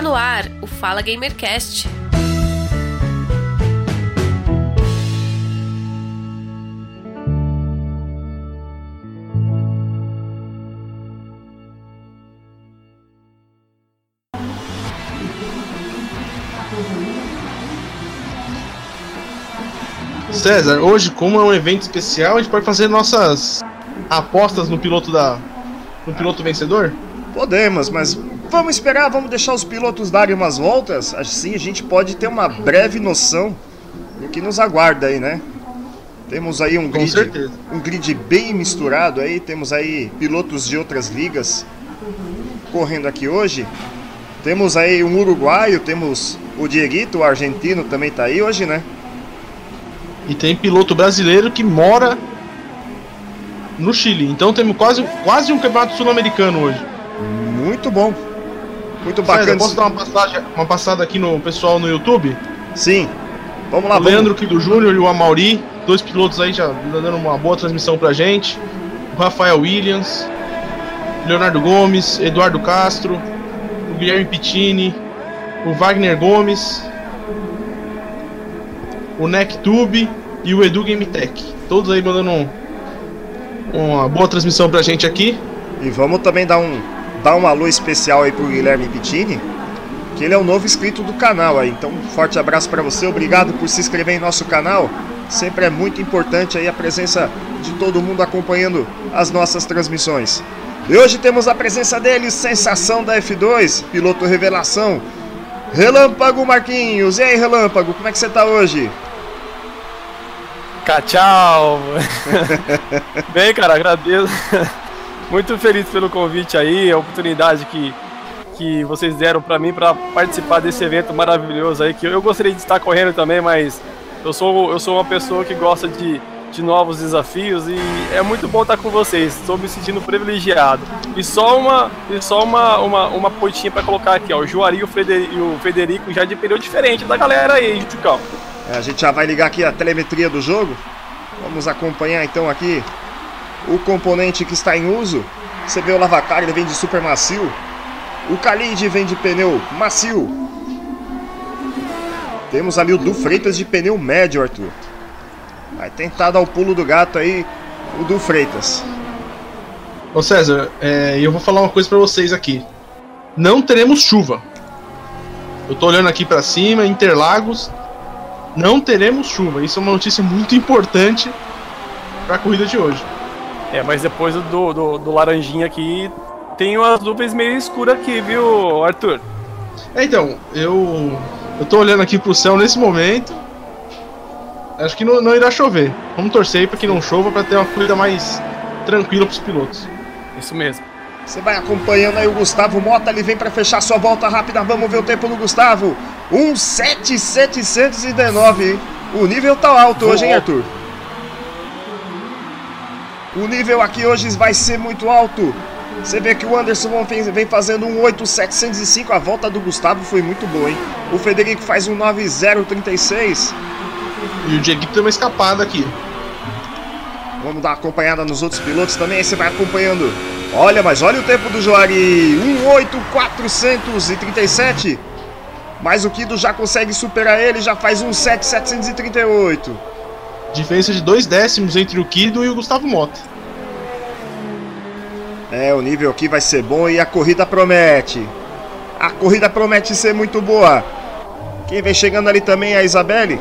Está no ar o Fala Gamercast. César, hoje, como é um evento especial, a gente pode fazer nossas apostas no piloto da. no piloto vencedor? Podemos, mas vamos esperar, vamos deixar os pilotos darem umas voltas. Assim a gente pode ter uma breve noção do que nos aguarda aí, né? Temos aí um Com grid, certeza. um grid bem misturado aí. Temos aí pilotos de outras ligas correndo aqui hoje. Temos aí um uruguaio, temos o Dieguito, o argentino também tá aí hoje, né? E tem piloto brasileiro que mora no Chile. Então temos quase, quase um campeonato sul-americano hoje. Muito bom. Muito César, bacana. posso dar uma, passagem, uma passada aqui no pessoal no YouTube? Sim. Vamos lá, o vamos. Leandro Quido Júnior e o Amauri, dois pilotos aí já dando uma boa transmissão pra gente. O Rafael Williams, Leonardo Gomes, Eduardo Castro, o Guilherme Pittini, o Wagner Gomes, o NecTube e o Edu Game Tech. Todos aí mandando um- uma boa transmissão pra gente aqui. E vamos também dar um, dar um alô especial aí pro Guilherme Pittini, que ele é o novo inscrito do canal aí. Então, um forte abraço para você, obrigado por se inscrever em nosso canal. Sempre é muito importante aí a presença de todo mundo acompanhando as nossas transmissões. E hoje temos a presença dele, sensação da F2, piloto revelação, Relâmpago Marquinhos. E aí, Relâmpago, como é que você tá hoje? Cá, tchau! Bem, cara, agradeço. Muito feliz pelo convite aí, a oportunidade que, que vocês deram pra mim pra participar desse evento maravilhoso aí, que eu gostaria de estar correndo também, mas eu sou, eu sou uma pessoa que gosta de, de novos desafios e é muito bom estar com vocês. Estou me sentindo privilegiado. E só uma, e só uma, uma, uma pontinha pra colocar aqui, ó. O Juari e o Frederico, e o Federico já de período diferente da galera aí, Jucão. É, A gente já vai ligar aqui a telemetria do jogo. Vamos acompanhar então aqui o componente que está em uso. Você vê o lavacar, ele vem de super macio. O Khalid vem de pneu macio. Temos ali o Du Freitas de pneu médio, Arthur. Vai tentar dar o pulo do gato aí, o Du Freitas. Ô César, é, eu vou falar uma coisa pra vocês aqui. Não teremos chuva. Eu tô olhando aqui pra cima, Interlagos. Não teremos chuva. Isso é uma notícia muito importante pra corrida de hoje. É, mas depois do, do, do laranjinha aqui, tem umas nuvens meio escuras aqui, viu, Arthur? É, então, eu eu tô olhando aqui pro céu nesse momento. Acho que não, não irá chover. Vamos torcer aí pra que não chova pra ter uma corrida mais tranquila pros pilotos. Isso mesmo. Você vai acompanhando aí o Gustavo Mota, ele vem para fechar sua volta rápida. Vamos ver o tempo do Gustavo. 17719, hein? O nível tá alto hoje, hein, Arthur? O nível aqui hoje vai ser muito alto. Você vê que o Anderson vem vem fazendo um 8705. A volta do Gustavo foi muito boa, hein? O Federico faz um 9036. E o Dieguito deu uma escapada aqui. Vamos dar uma acompanhada nos outros pilotos também, aí você vai acompanhando. Olha, mas olha o tempo do Joari, 18437. Mas o Kido já consegue superar ele, já faz um 7738. Diferença de dois décimos entre o Kido e o Gustavo Mota. É, o nível aqui vai ser bom e a corrida promete. A corrida promete ser muito boa. Quem vem chegando ali também é a Isabelle.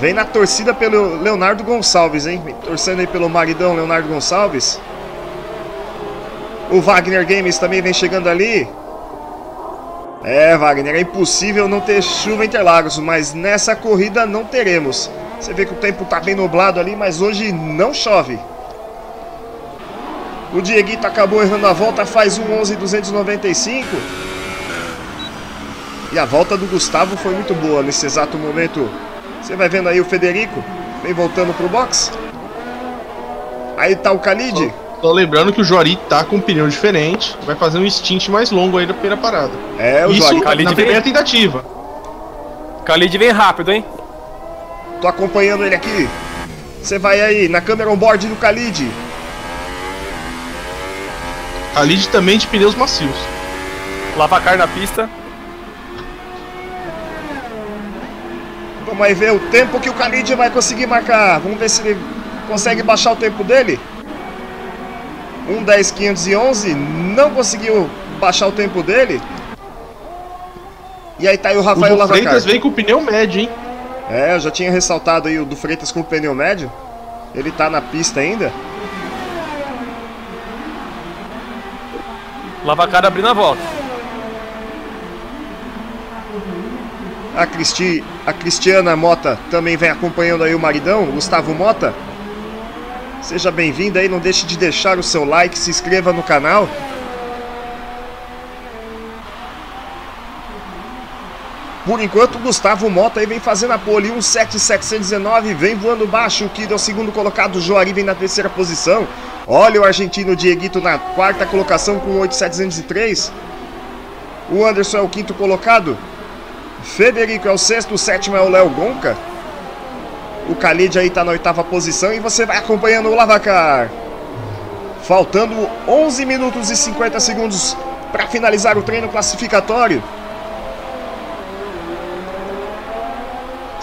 Vem na torcida pelo Leonardo Gonçalves, hein? Torcendo aí pelo maridão Leonardo Gonçalves. O Wagner Games também vem chegando ali. É, Wagner, é impossível não ter chuva em Interlagos, mas nessa corrida não teremos. Você vê que o tempo tá bem nublado ali, mas hoje não chove. O Dieguito acabou errando a volta, faz um 11,295. E a volta do Gustavo foi muito boa nesse exato momento. Você vai vendo aí o Federico, vem voltando pro box. Aí tá o Khalid. Tô lembrando que o Jori tá com um pneu diferente, vai fazer um stint mais longo aí na primeira parada. É, o Isso Joari. Khalid na vem- primeira tentativa. Khalid vem rápido, hein? Tô acompanhando ele aqui. Você vai aí, na câmera on-board do Khalid. Khalid também de pneus macios. Lavacar na pista. Vamos aí ver o tempo que o Khalid vai conseguir marcar. Vamos ver se ele consegue baixar o tempo dele. 1.10.511, não conseguiu baixar o tempo dele. E aí tá aí o Rafael Lavacar. O Freitas vem com o pneu médio, hein? É, eu já tinha ressaltado aí o do Freitas com o pneu médio. Ele tá na pista ainda. Lavacar abrindo a volta. A, Cristi, a Cristiana Mota também vem acompanhando aí o maridão, Gustavo Mota. Seja bem-vindo aí, não deixe de deixar o seu like, se inscreva no canal. Por enquanto, Gustavo Mota aí vem fazendo a pole 17719, vem voando baixo, o Kid é o segundo colocado, Joari vem na terceira posição. Olha o argentino Dieguito na quarta colocação com 8703. O Anderson é o quinto colocado. Federico é o sexto, o sétimo é o Léo Gonca. O Khalid aí tá na oitava posição e você vai acompanhando o Lavacar. Faltando 11 minutos e 50 segundos para finalizar o treino classificatório.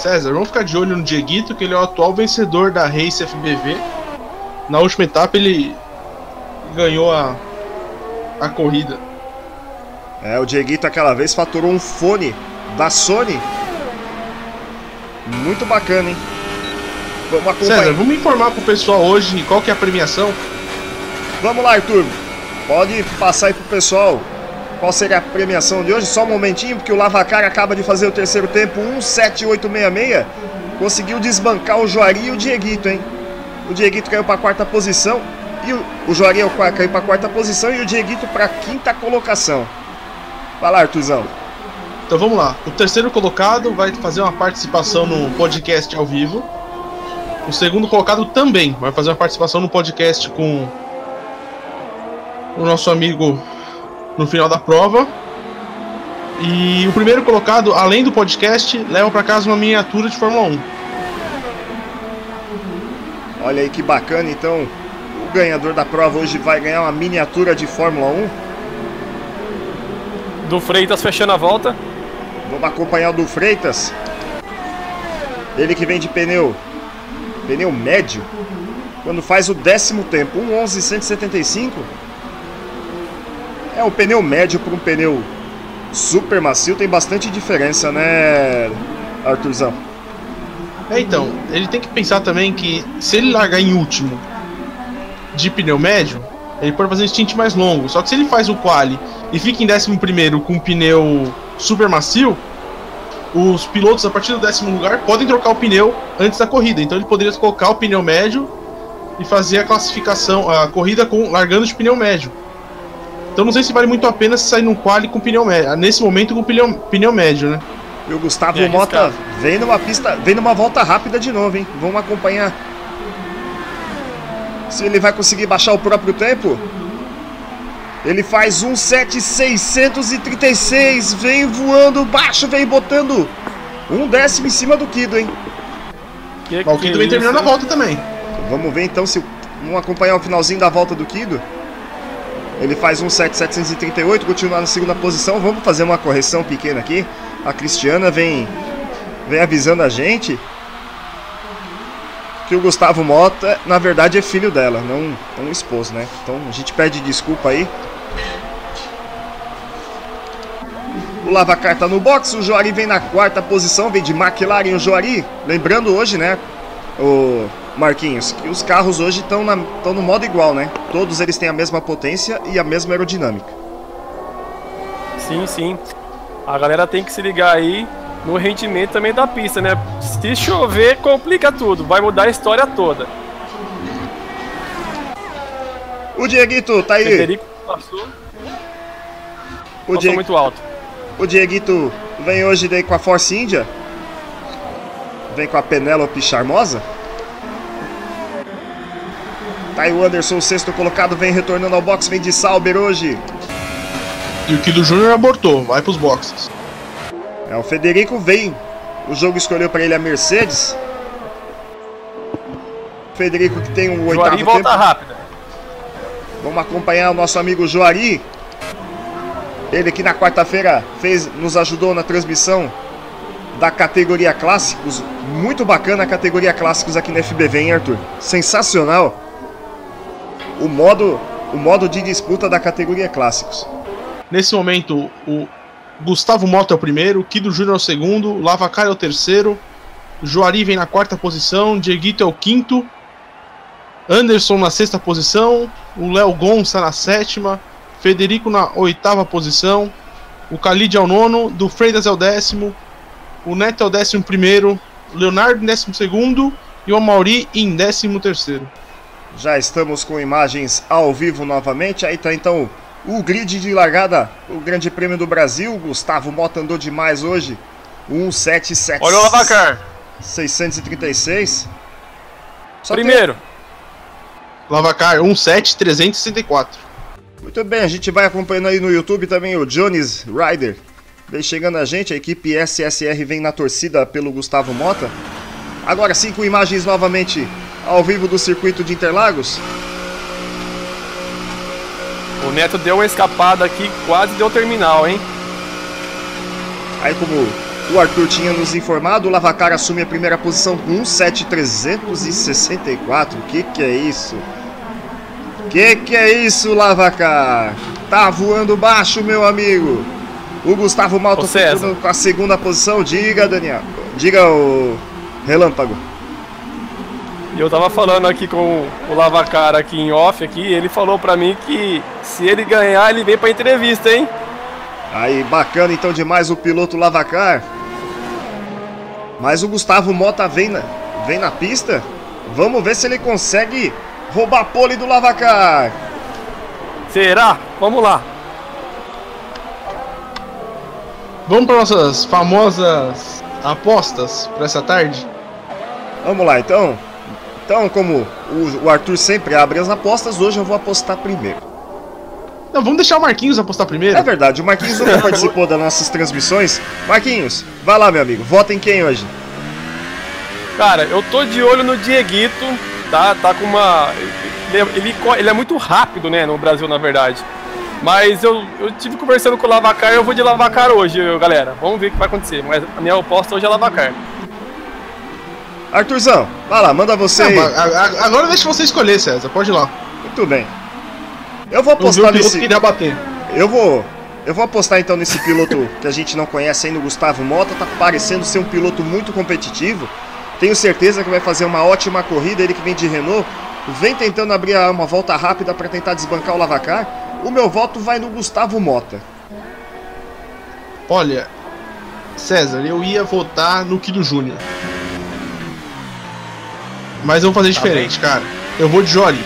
César, vamos ficar de olho no Dieguito, que ele é o atual vencedor da Race FBV. Na última etapa ele ganhou a, a corrida. É, o Dieguito aquela vez faturou um fone da Sony. Muito bacana, hein? Vamos acompanhar. César, vamos informar pro pessoal hoje qual que é a premiação? Vamos lá, Arthur. Pode passar aí pro pessoal qual seria a premiação de hoje. Só um momentinho, porque o Lavacar acaba de fazer o terceiro tempo 17866. Conseguiu desbancar o Joari e o Dieguito, hein? O Dieguito caiu para a quarta posição e o, Joari caiu para a quarta posição e o Dieguito para a quinta colocação. Vai lá. Então vamos lá. O terceiro colocado vai fazer uma participação no podcast ao vivo. O segundo colocado também vai fazer uma participação no podcast com o nosso amigo no final da prova. E o primeiro colocado, além do podcast, leva para casa uma miniatura de Fórmula 1. Olha aí que bacana, então o ganhador da prova hoje vai ganhar uma miniatura de Fórmula 1. Do Freitas fechando a volta. Vamos acompanhar o do Freitas. Ele que vem de pneu pneu médio, quando faz o décimo tempo, 1.11.175, é um pneu médio para um pneu super macio, tem bastante diferença, né, Arthurzão? É, então, ele tem que pensar também que se ele largar em último de pneu médio, ele pode fazer um stint mais longo. Só que se ele faz o quali e fica em décimo primeiro com um pneu super macio, os pilotos a partir do décimo lugar podem trocar o pneu antes da corrida. Então ele poderia colocar o pneu médio e fazer a classificação, a corrida com largando de pneu médio. Então não sei se vale muito a pena sair no quali com pneu médio, nesse momento com pneu, pneu médio, né? E o Gustavo é Mota vem numa pista, vem numa volta rápida de novo, hein? Vamos acompanhar se ele vai conseguir baixar o próprio tempo. Ele faz um 7,636. Vem voando baixo, vem botando um décimo em cima do Kido, hein? Que o Kido vem terminando a volta também. Vamos ver então se. Vamos acompanhar o finalzinho da volta do Kido. Ele faz um 7,738, continua na segunda posição. Vamos fazer uma correção pequena aqui. A Cristiana vem, vem avisando a gente que o Gustavo Mota, na verdade, é filho dela, não, não esposo, né? Então a gente pede desculpa aí. O Lavacar tá no box, o Joari vem na quarta posição, vem de McLaren o Joari. Lembrando hoje, né, o Marquinhos, que os carros hoje estão no modo igual, né? Todos eles têm a mesma potência e a mesma aerodinâmica. Sim, sim. A galera tem que se ligar aí no rendimento também da pista, né? Se chover, complica tudo, vai mudar a história toda. O Dieguito tá aí. Federico passou. O passou Dieg... muito alto. O Dieguito vem hoje daí com a Force India. Vem com a Penélope Charmosa. Tá aí o Anderson, o sexto colocado, vem retornando ao box, vem de Sauber hoje. E o Kido Júnior abortou, vai pros boxes. É, o Federico vem. O jogo escolheu para ele a Mercedes. O Federico que tem um oitavo Joari volta tempo. rápida. Vamos acompanhar o nosso amigo Joari. Ele que na quarta-feira fez, nos ajudou na transmissão da categoria clássicos. Muito bacana a categoria clássicos aqui na FBV, hein, Arthur? Sensacional o modo, o modo de disputa da categoria clássicos. Nesse momento, o Gustavo Mota é o primeiro, Kido Júnior é o segundo, Lavacar é o terceiro, Joari vem na quarta posição, Dieguito é o quinto, Anderson na sexta posição, o Léo Gonça na sétima, Federico na oitava posição, o Khalid é o nono, do Freitas é o décimo, o Neto é o décimo primeiro, Leonardo em décimo segundo e o Amauri em décimo terceiro. Já estamos com imagens ao vivo novamente. Aí tá então o grid de largada, o Grande Prêmio do Brasil. Gustavo Mota andou demais hoje. 177. Olha o Lavacar. 636. Só Primeiro. Tem... Lavacar 17364. Muito bem, a gente vai acompanhando aí no YouTube também o Jones Rider. Vem chegando a gente, a equipe SSR vem na torcida pelo Gustavo Mota. Agora sim, com imagens novamente ao vivo do circuito de Interlagos. O Neto deu uma escapada aqui, quase deu terminal, hein? Aí como o Arthur tinha nos informado, o Lavacar assume a primeira posição com 17364. Que que é isso? Que que é isso, Lavacar? Tá voando baixo, meu amigo. O Gustavo Malto com a segunda posição. Diga, Daniel. Diga o Relâmpago. E eu tava falando aqui com o Lavacar aqui em off aqui, ele falou pra mim que se ele ganhar, ele vem pra entrevista, hein? Aí, bacana então demais o piloto Lavacar. Mas o Gustavo Mota vem na, vem na pista. Vamos ver se ele consegue roubar a pole do Lavacar. Será? Vamos lá. Vamos para nossas famosas apostas para essa tarde? Vamos lá então. Então, como o, Arthur sempre abre as apostas, hoje eu vou apostar primeiro. Não, vamos deixar o Marquinhos apostar primeiro. É verdade, o Marquinhos nunca participou das nossas transmissões. Marquinhos, vai lá, meu amigo. Vota em quem hoje? Cara, eu tô de olho no Dieguito, tá? Tá com uma. Ele, ele, ele é muito rápido, né, no Brasil, na verdade. Mas eu, eu tive conversando com o Lavacar e eu vou de Lavacar hoje, galera. Vamos ver o que vai acontecer. Mas a minha aposta hoje é Lavacar. Arthurzão, vai lá, manda você. Não, agora deixa você escolher, César. Pode ir lá. Muito bem. Eu vou apostar nesse. Queria bater. Eu vou. Eu vou apostar então nesse piloto que a gente não conhece ainda, o Gustavo Mota. Tá parecendo ser um piloto muito competitivo. Tenho certeza que vai fazer uma ótima corrida. Ele que vem de Renault. Vem tentando abrir uma volta rápida para tentar desbancar o Lavacar. O meu voto vai no Gustavo Mota. Olha, César, eu ia votar no Kido Júnior. Mas eu vou fazer tá diferente, bem. cara. Eu vou de Jory.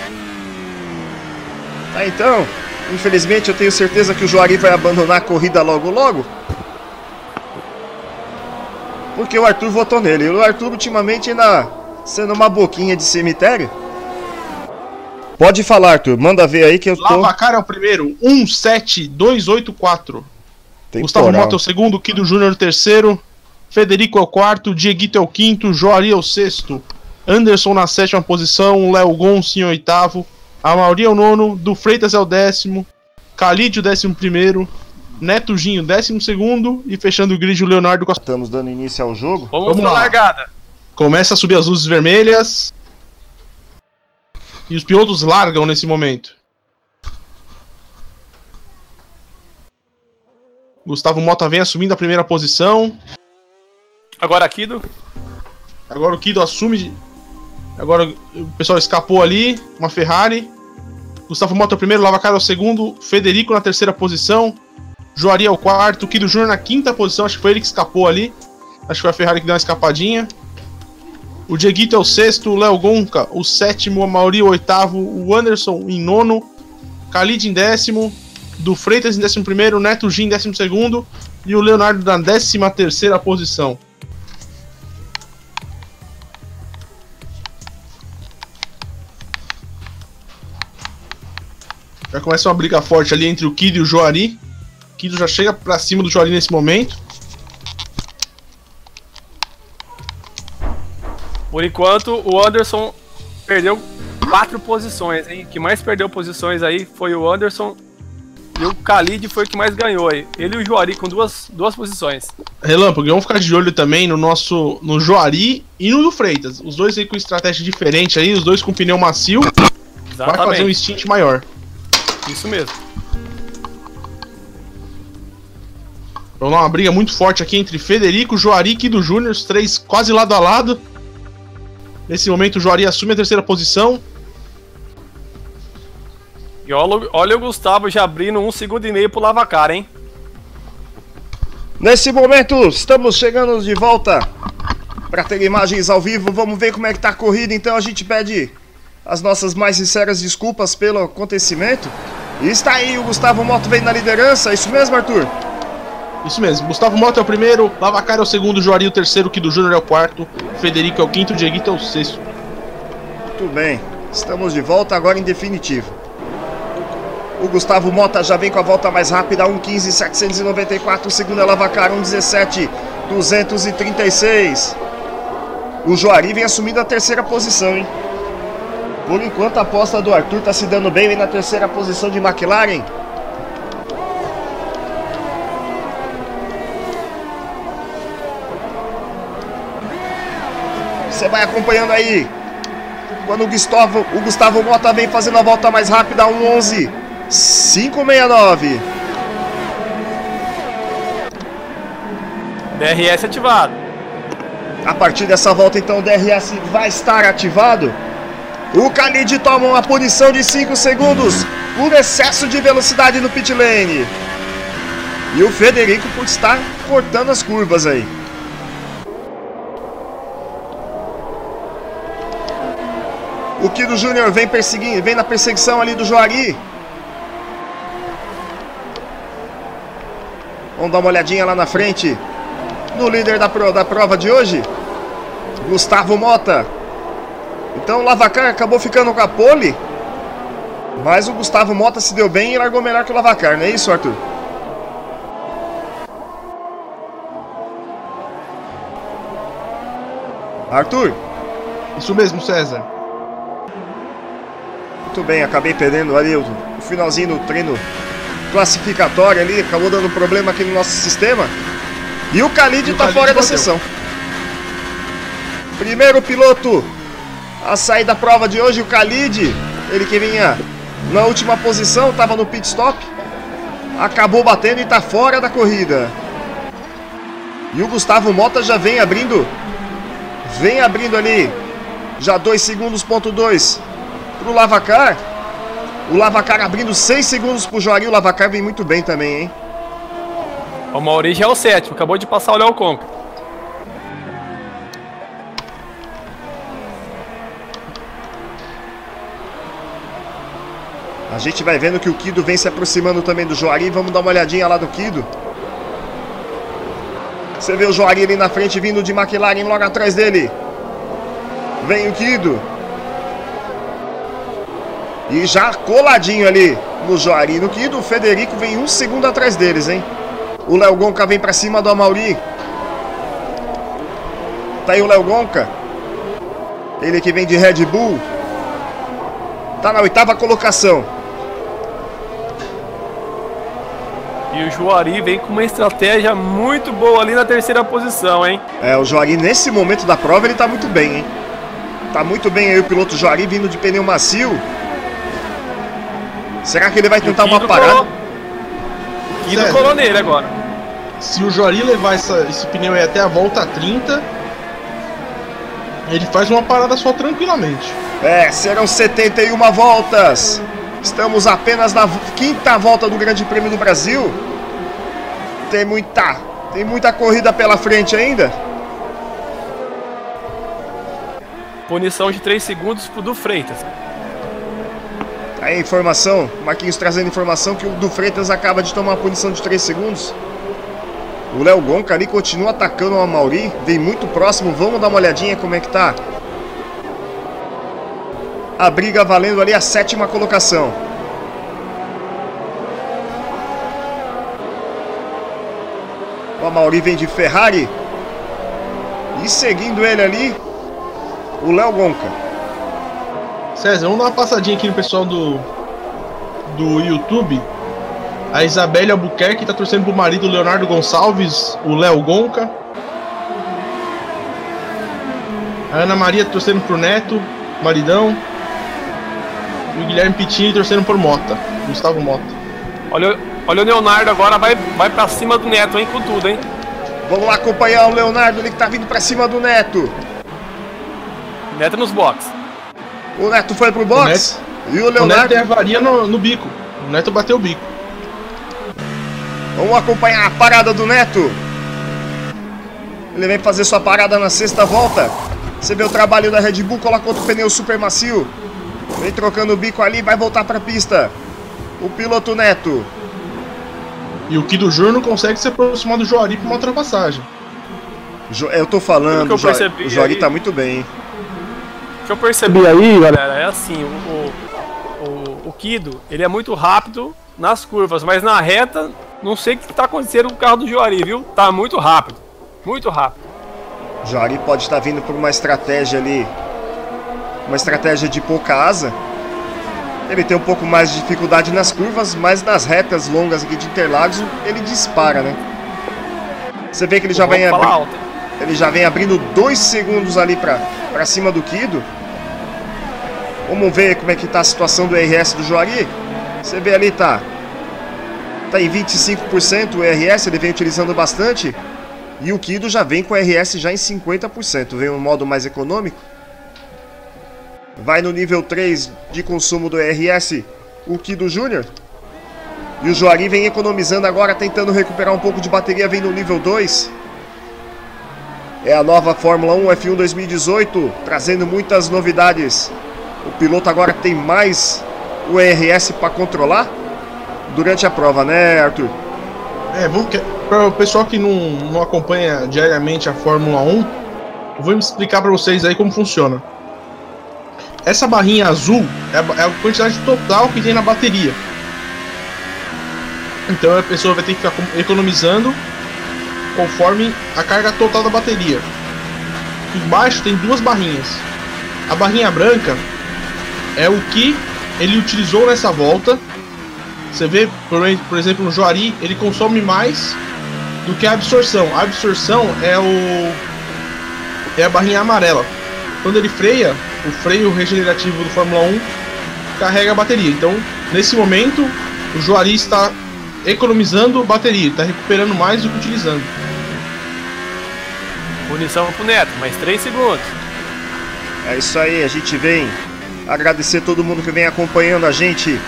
Tá então. Infelizmente eu tenho certeza que o Joari vai abandonar a corrida logo logo. Porque o Arthur votou nele. E o Arthur ultimamente ainda sendo uma boquinha de cemitério. Pode falar, Arthur. Manda ver aí que eu tô. Lavacar é o primeiro. 17284. Gustavo Mota é o segundo. Kido Júnior é o terceiro. Federico é o quarto. Dieguito é o quinto. Joari é o sexto. Anderson na sétima posição, Léo Gonçalves em oitavo, a Mauri é o nono, do Freitas é o décimo, Khalid o décimo primeiro, Neto Ginho décimo segundo e fechando o grid o Leonardo Costa. Estamos dando início ao jogo. Vamos, Vamos lá. largada. Começa a subir as luzes vermelhas. E os pilotos largam nesse momento. Gustavo Mota vem assumindo a primeira posição. Agora Kido. Agora o Kido assume Agora o pessoal escapou ali, uma Ferrari. Gustavo Mota é o primeiro, Lavacar é o segundo, Federico na terceira posição, Joari é o quarto, Kido Júnior na quinta posição, acho que foi ele que escapou ali. Acho que foi a Ferrari que deu uma escapadinha. O Dieguito é o sexto, o Léo Gonca o sétimo, a Mauri o oitavo, o Anderson em nono, Khalid em décimo, do Freitas em décimo primeiro, Neto Gin em décimo segundo e o Leonardo na décima terceira posição. Já começa uma briga forte ali entre o Kido e o Joari. O Kido já chega pra cima do Joari nesse momento. Por enquanto, o Anderson perdeu quatro posições, hein? O que mais perdeu posições aí foi o Anderson. E o Khalid foi o que mais ganhou aí. Ele e o Juari com duas, duas posições. Relâmpago, vamos ficar de olho também no nosso. no Joari e no do Freitas. Os dois aí com estratégia diferente aí, os dois com pneu macio. Vai fazer um stint maior. Isso mesmo. Vamos lá, uma briga muito forte aqui entre Federico, Joari e Kido Júnior, os três quase lado a lado. Nesse momento o Joari assume a terceira posição. E olha, olha o Gustavo já abrindo um segundo e meio pro Lavacar, hein? Nesse momento, estamos chegando de volta para ter imagens ao vivo. Vamos ver como é que tá a corrida, então a gente pede as nossas mais sinceras desculpas pelo acontecimento. E está aí, o Gustavo Moto vem na liderança, é isso mesmo, Arthur? Isso mesmo, Gustavo Mota é o primeiro, Lavacar é o segundo, Joari o terceiro, Kido Júnior é o quarto, Federico é o quinto, Dieguito é o sexto. Muito bem, estamos de volta agora em definitivo. O Gustavo Mota já vem com a volta mais rápida, 1.15.794. O segundo é Lavacar, 1.17.236. O Joari vem assumindo a terceira posição, hein? Por enquanto a aposta do Arthur tá se dando bem, vem na terceira posição de McLaren. Você vai acompanhando aí. Quando o Gustavo, o Gustavo Mota vem fazendo a volta mais rápida, 1.11. 569. DRS ativado. A partir dessa volta, então, o DRS vai estar ativado. O Khalid toma uma punição de 5 segundos por excesso de velocidade no pit lane. E o Federico por estar cortando as curvas aí. O Kido Júnior vem perseguindo, vem na perseguição ali do Joari. Vamos dar uma olhadinha lá na frente. No líder da, pro, da prova de hoje, Gustavo Mota. Então o Lavacar acabou ficando com a pole. Mas o Gustavo Mota se deu bem e largou melhor que o Lavacar, não é isso, Arthur? Arthur? Isso mesmo, César. Muito bem, acabei perdendo ali o, o finalzinho do treino classificatório ali, acabou dando problema aqui no nosso sistema. E o Khalid está fora da sessão. Primeiro piloto a sair da prova de hoje, o Khalid, ele que vinha na última posição, estava no pit stop, acabou batendo e está fora da corrida. E o Gustavo Mota já vem abrindo, vem abrindo ali, já 2 segundos, ponto 2 para o Lavacar. O Lavacar abrindo 6 segundos pro Joari. O Lavacar vem muito bem também, hein? O Mauri já é o sétimo. Acabou de passar o Léo Conca. A gente vai vendo que o Kido vem se aproximando também do Joari. Vamos dar uma olhadinha lá do Kido. Você vê o Joari ali na frente vindo de McLaren logo atrás dele. Vem o Kido. E já coladinho ali no Joari. No Kido, o Federico vem um segundo atrás deles, hein? O Léo Gonca vem pra cima do Amauri. Tá aí o Léo Gonca. Ele que vem de Red Bull. Tá na oitava colocação. E o Juari vem com uma estratégia muito boa ali na terceira posição, hein? É, o Juari nesse momento da prova ele tá muito bem, hein? Tá muito bem aí o piloto Juari vindo de pneu macio. Será que ele vai tentar uma parada? Colo... Guido César, colou nele agora. Se o Juari levar essa, esse pneu aí até a volta 30, ele faz uma parada só tranquilamente. É, serão 71 voltas. Estamos apenas na quinta volta do Grande Prêmio do Brasil. Tem muita, tem muita corrida pela frente ainda. Punição de 3 segundos pro do Freitas. Aí, informação, Marquinhos trazendo informação que o do Freitas acaba de tomar uma punição de 3 segundos. O Léo Gonca ali continua atacando o Amauri, vem muito próximo, vamos dar uma olhadinha como é que tá. A briga valendo ali a sétima colocação. O Amauri vem de Ferrari. E seguindo ele ali, o Léo Gonca. César, vamos dar uma passadinha aqui no pessoal do, do YouTube. A Isabelle Albuquerque tá torcendo pro marido Leonardo Gonçalves, o Léo Gonca. A Ana Maria torcendo pro Neto, maridão. O Guilherme Pittini torcendo por Mota, Gustavo Mota. Olha, olha o Leonardo agora, vai, vai pra cima do Neto, hein, com tudo, hein? Vamos lá acompanhar o Leonardo, ele que tá vindo pra cima do Neto. Neto nos box. O Neto foi pro box. O Neto, e o Leonardo. O Neto tem avaria no, no bico. O Neto bateu o bico. Vamos acompanhar a parada do Neto. Ele vem fazer sua parada na sexta volta. Você vê o trabalho da Red Bull, coloca outro pneu super macio. Vem trocando o bico ali, vai voltar pra pista. O piloto Neto. E o Kido Júnior não consegue se aproximar do Joari pra uma ultrapassagem. Eu tô falando, eu o, o Joari tá muito bem. O que eu percebi aí, galera, é assim, o, o, o Kido, ele é muito rápido nas curvas, mas na reta, não sei o que tá acontecendo com o carro do Joari, viu? Tá muito rápido, muito rápido. Joari pode estar vindo por uma estratégia ali, uma estratégia de pouca asa. Ele tem um pouco mais de dificuldade nas curvas, mas nas retas longas aqui de Interlagos ele dispara, né? Você vê que ele já vem abri... ele já vem abrindo dois segundos ali para para cima do Kido. Vamos ver como é que tá a situação do RS do Joari. Você vê ali tá tá em 25% o RS, ele vem utilizando bastante. E o Kido já vem com o RS já em 50%, vem um modo mais econômico. Vai no nível 3 de consumo do RS o Kido Júnior. E o Joari vem economizando agora, tentando recuperar um pouco de bateria, vem no nível 2. É a nova Fórmula 1 F1 2018, trazendo muitas novidades. O piloto agora tem mais o RS para controlar durante a prova, né, Arthur? É, para o pessoal que não, não acompanha diariamente a Fórmula 1, eu vou explicar para vocês aí como funciona. Essa barrinha azul é a, é a quantidade total que tem na bateria. Então a pessoa vai ter que ficar economizando conforme a carga total da bateria. Embaixo tem duas barrinhas. A barrinha branca é o que ele utilizou nessa volta. Você vê, por exemplo, no Joari, ele consome mais do que a absorção. A absorção é o é a barrinha amarela. Quando ele freia, o freio regenerativo do Fórmula 1 carrega a bateria. Então, nesse momento, o Joari está economizando bateria, está recuperando mais do que utilizando. Punição pro Neto, mais 3 segundos. É isso aí, a gente vem agradecer todo mundo que vem acompanhando a gente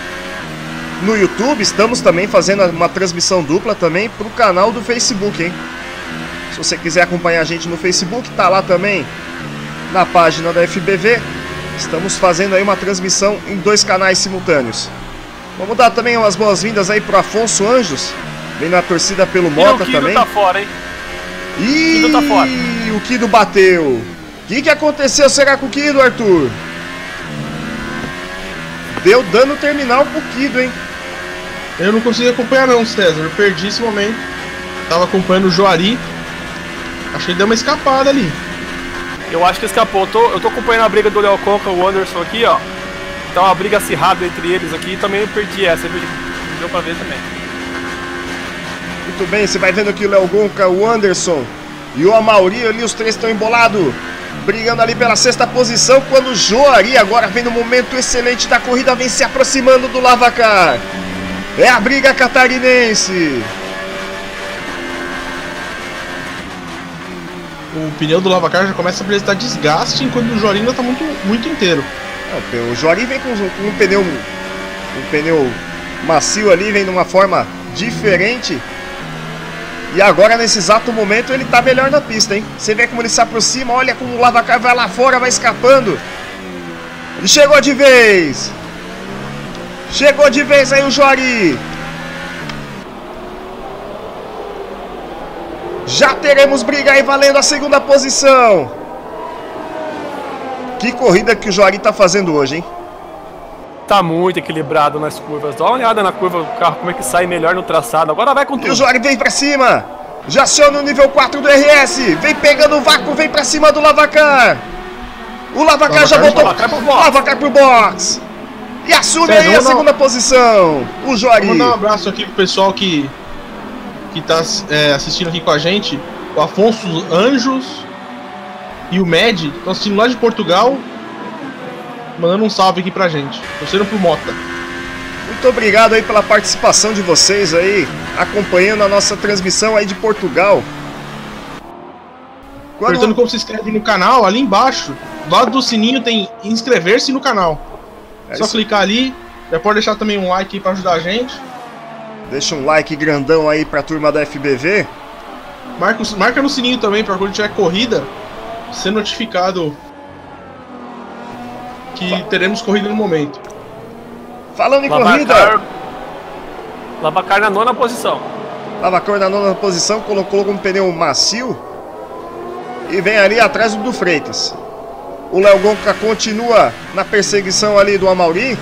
no YouTube. Estamos também fazendo uma transmissão dupla também pro canal do Facebook, hein? Se você quiser acompanhar a gente no Facebook, tá lá também na página da FBV. Estamos fazendo aí uma transmissão em dois canais simultâneos. Vamos dar também umas boas-vindas aí pro Afonso Anjos. Vem na torcida pelo Mota e o também. tá fora, hein? Ih, o Kido tá fora. o Kido bateu. O que, que aconteceu será com o Kido, Arthur? Deu dano terminal pro Kido, hein? Eu não consegui acompanhar não, César. Eu perdi esse momento. Tava acompanhando o Joari. Achei que deu uma escapada ali. Eu acho que escapou. Eu tô, eu tô acompanhando a briga do Léo Conca e o Anderson aqui, ó. Então uma briga acirrada entre eles aqui. Também perdi essa. Deu pra ver também. Muito bem, você vai vendo que o Léo Gonca, o Anderson e o Amauri ali, os três estão embolados. Brigando ali pela sexta posição, quando o Joari agora vem no momento excelente da corrida, vem se aproximando do Lavacar. É a briga catarinense. O pneu do Lavacar já começa a apresentar desgaste, enquanto o Joari ainda está muito, muito inteiro. É, o Joari vem com, com um pneu um pneu macio ali, vem de uma forma diferente. E agora, nesse exato momento, ele tá melhor na pista, hein? Você vê como ele se aproxima, olha como o Lavacar vai lá fora, vai escapando. E chegou de vez! Chegou de vez aí o Jori! Já teremos briga aí valendo a segunda posição. Que corrida que o Jori tá fazendo hoje, hein? tá muito equilibrado nas curvas. Dá uma olhada na curva do carro, como é que sai melhor no traçado. Agora vai com tudo. E o Jory vem pra cima. Já aciona o nível 4 do RS. Vem pegando o vácuo, vem pra cima do Lavacar. O Lavacar, Lavacar já voltou. Lavacar pro box. Lavacar pro box. E assume César, aí a segunda posição, o Juari. Vou mandar um abraço aqui pro pessoal que, que tá é, assistindo aqui com a gente. O Afonso Anjos e o Med estão assistindo lá de Portugal. Mandando um salve aqui pra gente. Torcendo pro Mota. Muito obrigado aí pela participação de vocês aí, acompanhando a nossa transmissão aí de Portugal. Quando... Perguntando como se inscreve no canal, ali embaixo, do lado do sininho tem inscrever-se no canal. É Só isso. clicar ali, já pode deixar também um like aí pra ajudar a gente. Deixa um like grandão aí pra turma da FBV. Marca, marca no sininho também pra quando tiver corrida, ser notificado que teremos corrida no momento. Falando em Lavacar, corrida. Lavacar na nona posição. Lavacar na nona posição, colocou um pneu macio. E vem ali atrás do Freitas. O Léo Gonca continua na perseguição ali do Amauri.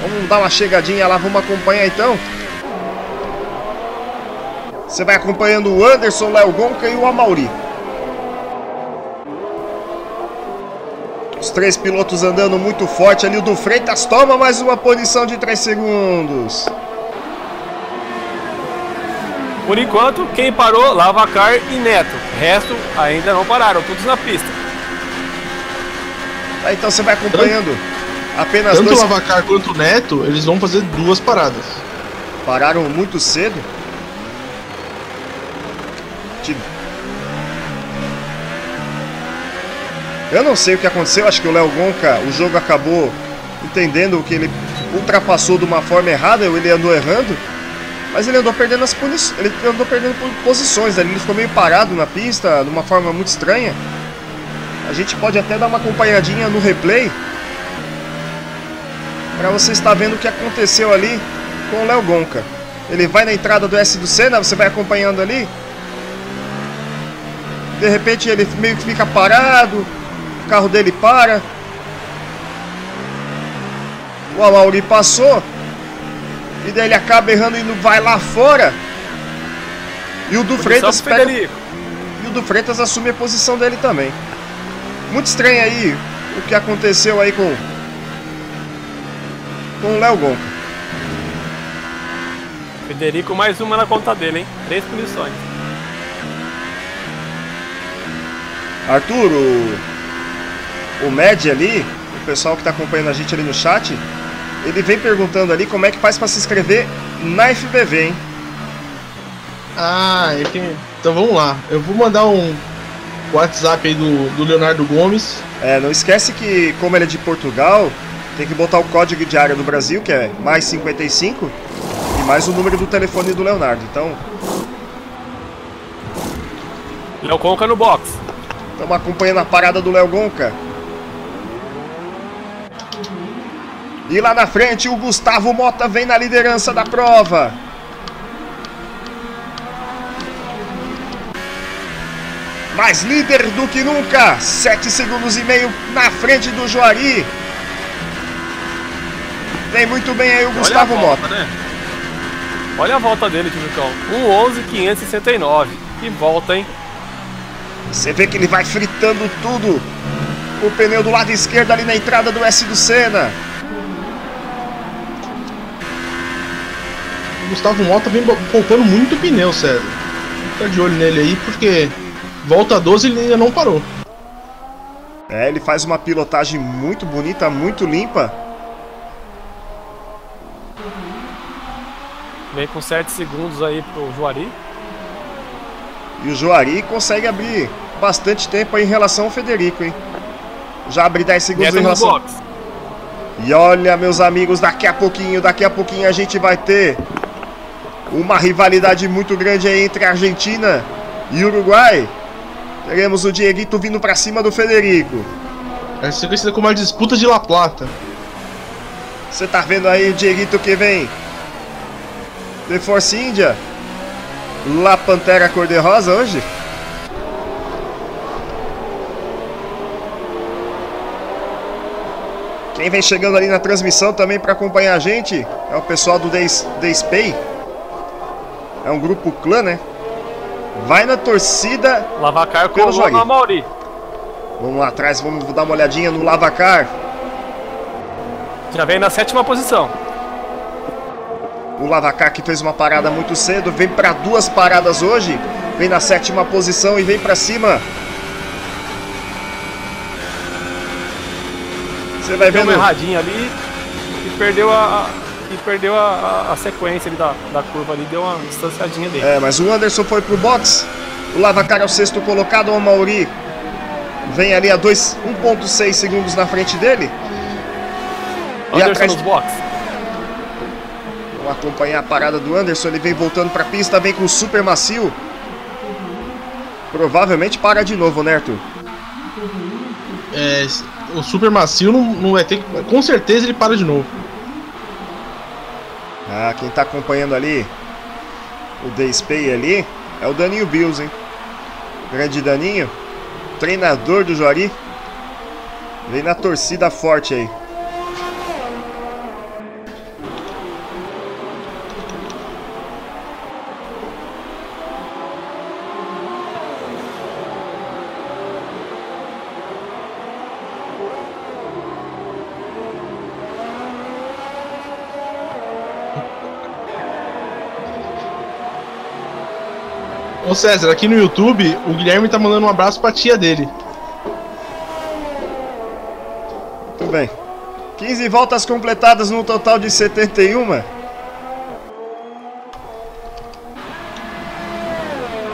Vamos dar uma chegadinha lá, vamos acompanhar então. Você vai acompanhando o Anderson, o Léo Gonca e o Amauri. Os três pilotos andando muito forte ali. O do Freitas toma mais uma posição de 3 segundos. Por enquanto, quem parou, Lavacar e Neto. O resto ainda não pararam, todos na pista. Ah, então você vai acompanhando. Apenas Tanto dois... o Lavacar quanto o Neto, eles vão fazer duas paradas. Pararam muito cedo. Eu não sei o que aconteceu, acho que o Léo Gonca, o jogo acabou entendendo que ele ultrapassou de uma forma errada, ele andou errando, mas ele andou perdendo as ele andou perdendo posições, ele ficou meio parado na pista, de uma forma muito estranha. A gente pode até dar uma acompanhadinha no replay para você estar vendo o que aconteceu ali com o Léo Gonca. Ele vai na entrada do S do Senna, você vai acompanhando ali. De repente ele meio que fica parado, o carro dele para. O Amauri passou. E daí ele acaba errando e vai lá fora. E o do Freitas pega. E o do Freitas assume a posição dele também. Muito estranho aí o que aconteceu aí com. Com o Léo Gonca. Federico mais uma na conta dele, hein? Três punições. Arturo, o Med ali, o pessoal que está acompanhando a gente ali no chat, ele vem perguntando ali como é que faz para se inscrever na FBV, hein? Ah, é que... então vamos lá. Eu vou mandar um WhatsApp aí do, do Leonardo Gomes. É, não esquece que, como ele é de Portugal, tem que botar o código de área do Brasil, que é mais 55, e mais o número do telefone do Leonardo. Então. Léo Conca no box. Estamos acompanhando a parada do Léo Gonca. E lá na frente o Gustavo Mota vem na liderança da prova. Mais líder do que nunca, 7 segundos e meio na frente do Juari. Vem muito bem aí o Gustavo volta, Mota. Né? Olha a volta dele, Tijucão. 1.11.569. Que volta, hein? Você vê que ele vai fritando tudo. O pneu do lado esquerdo ali na entrada do S do Senna. Gustavo Mota vem poupando muito pneu, César. Fica de olho nele aí, porque volta 12 ele ainda não parou. É, ele faz uma pilotagem muito bonita, muito limpa. Vem com 7 segundos aí pro Juari. E o Juari consegue abrir bastante tempo aí em relação ao Federico, hein? Já abre 10 segundos em relação. E olha, meus amigos, daqui a pouquinho, daqui a pouquinho a gente vai ter uma rivalidade muito grande aí entre Argentina e Uruguai. Teremos o Dieguito vindo para cima do Federico. É conhecida como uma disputa de La Plata. Você tá vendo aí o Dieguito que vem? The Force India. La Pantera Cor-de-Rosa hoje? Quem vem chegando ali na transmissão também para acompanhar a gente é o pessoal do The, The Spay. É um grupo clã, né? Vai na torcida. Lavacar com o Mauri. Vamos lá atrás, vamos dar uma olhadinha no Lavacar. Já vem na sétima posição. O Lavacar que fez uma parada muito cedo, vem para duas paradas hoje. Vem na sétima posição e vem para cima. Você vai Deu vendo. uma erradinha ali e perdeu a, e perdeu a, a, a sequência ali da, da curva ali, deu uma distanciadinha dele. É, mas o Anderson foi pro box. O Lavacar é o sexto colocado, o Mauri vem ali a dois- 1.6 segundos na frente dele. E Anderson atrás- nos box. Vamos acompanhar a parada do Anderson. Ele vem voltando pra pista, vem com o super macio. Provavelmente para de novo, né, Arthur? É, o super macio não, não vai ter. Com certeza ele para de novo. Ah, quem tá acompanhando ali, o The Spay ali, é o Daninho Bills, hein? Grande Daninho, treinador do Juari. Vem na torcida forte aí. Ô César, aqui no YouTube, o Guilherme tá mandando um abraço pra tia dele. Muito bem. 15 voltas completadas no total de 71.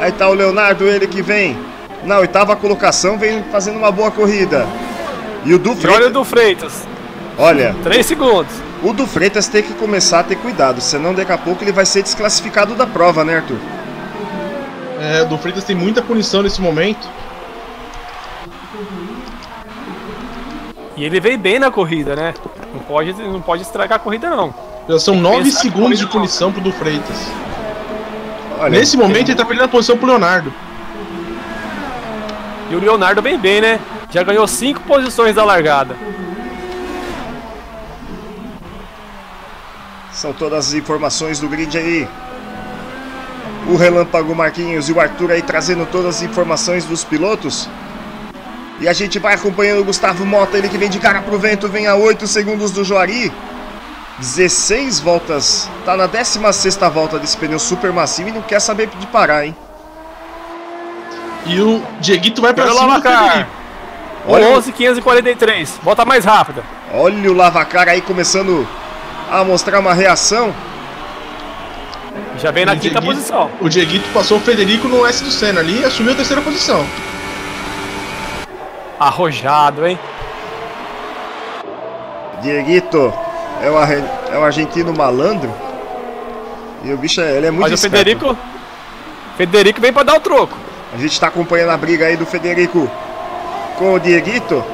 Aí tá o Leonardo, ele que vem na oitava colocação, vem fazendo uma boa corrida. E o do E olha o Freitas, do Freitas. olha, 3 segundos. o do Freitas tem que começar a ter cuidado, senão daqui a pouco ele vai ser desclassificado da prova, né, Arthur? É, o do Freitas tem muita punição nesse momento. E ele veio bem na corrida, né? Não pode, não pode estragar a corrida, não. Já são 9 pensar que segundos de punição pro do Freitas. Olha, Nesse momento ele tá perdendo a posição pro Leonardo. E o Leonardo bem bem, né? Já ganhou 5 posições da largada. São todas as informações do grid aí. O Relâmpago Marquinhos e o Arthur aí trazendo todas as informações dos pilotos. E a gente vai acompanhando o Gustavo Mota, ele que vem de cara pro vento, vem a 8 segundos do Joari. 16 voltas, tá na 16 volta desse pneu super macio e não quer saber de parar, hein? E o Dieguito vai pra cima do Lavacar. Federico. Olha o- 11, 15 43. Volta mais rápida. Olha o Lavacar aí começando a mostrar uma reação. Já vem na O quinta Dieguito- posição. O Dieguito passou o Federico no S do Senna ali e assumiu a terceira posição. Arrojado, hein? Dieguito é o, arre- é o argentino malandro. E o bicho é, ele é muito Mas o esperto. Federico. Federico vem pra dar o troco. A gente tá acompanhando a briga aí do Federico com o Dieguito.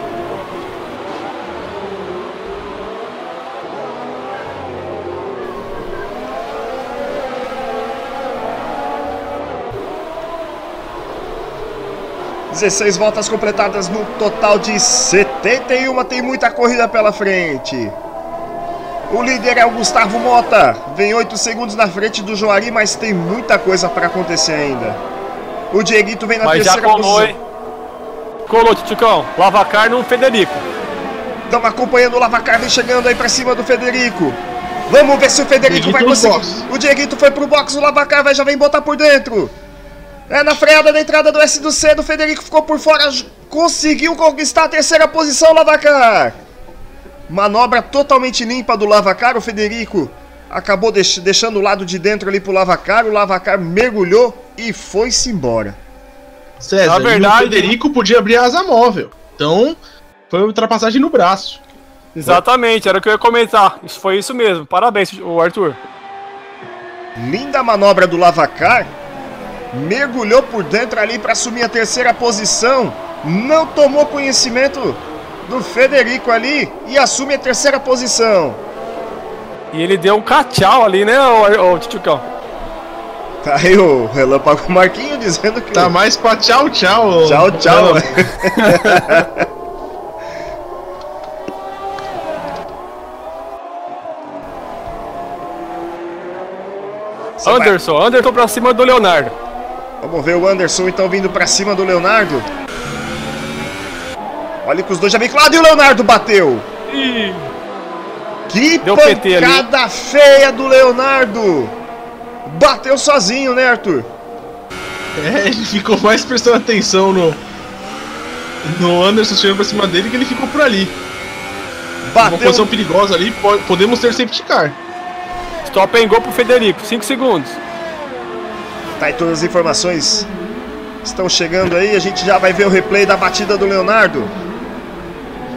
Dezesseis voltas completadas no total de 71. Tem muita corrida pela frente. O líder é o Gustavo Mota. Vem 8 segundos na frente do Joari, mas tem muita coisa para acontecer ainda. O Dieguito vem na Mas já terceira colou, posição. hein? Colou, Titucão. Lavacar no Federico. Estamos acompanhando o Lavacar vem chegando aí pra cima do Federico. Vamos ver se o Federico Dieguito vai conseguir. O Dieguito foi pro box, o Lavacar vai, já vem botar por dentro. É na freada da entrada do S do C, do Federico ficou por fora, conseguiu conquistar a terceira posição, Lavacar. Manobra totalmente limpa do Lavacar, o Federico acabou deix- deixando o lado de dentro ali pro Lavacar, o Lavacar mergulhou e foi-se embora. César, Na verdade- o Federico podia abrir a asa móvel. Então, foi ultrapassagem no braço. Exatamente, era o que eu ia comentar. Isso foi isso mesmo. Parabéns, o Arthur. Linda manobra do Lavacar. Mergulhou por dentro ali para assumir a terceira posição. Não tomou conhecimento do Federico ali e assume a terceira posição. E ele deu um cachau ali, né, o, o? Tá aí o Relâmpago Marquinho dizendo que. Tá mais pra tchau, tchau. Tchau, tchau. Anderson, Anderson pra cima do Leonardo. Vamos ver o Anderson então vindo pra cima do Leonardo. Olha que os dois já vem claro e o Leonardo bateu. Ih, Que Deu pancada feia do Leonardo! Bateu sozinho, né, Arthur? É, ele ficou mais prestando atenção no, no Anderson chegando pra cima dele que ele ficou por ali. Bateu. Uma posição perigosa ali, podemos ter safety car. Stop and go pro Federico, 5 segundos. Tá aí todas as informações estão chegando aí, a gente já vai ver o replay da batida do Leonardo.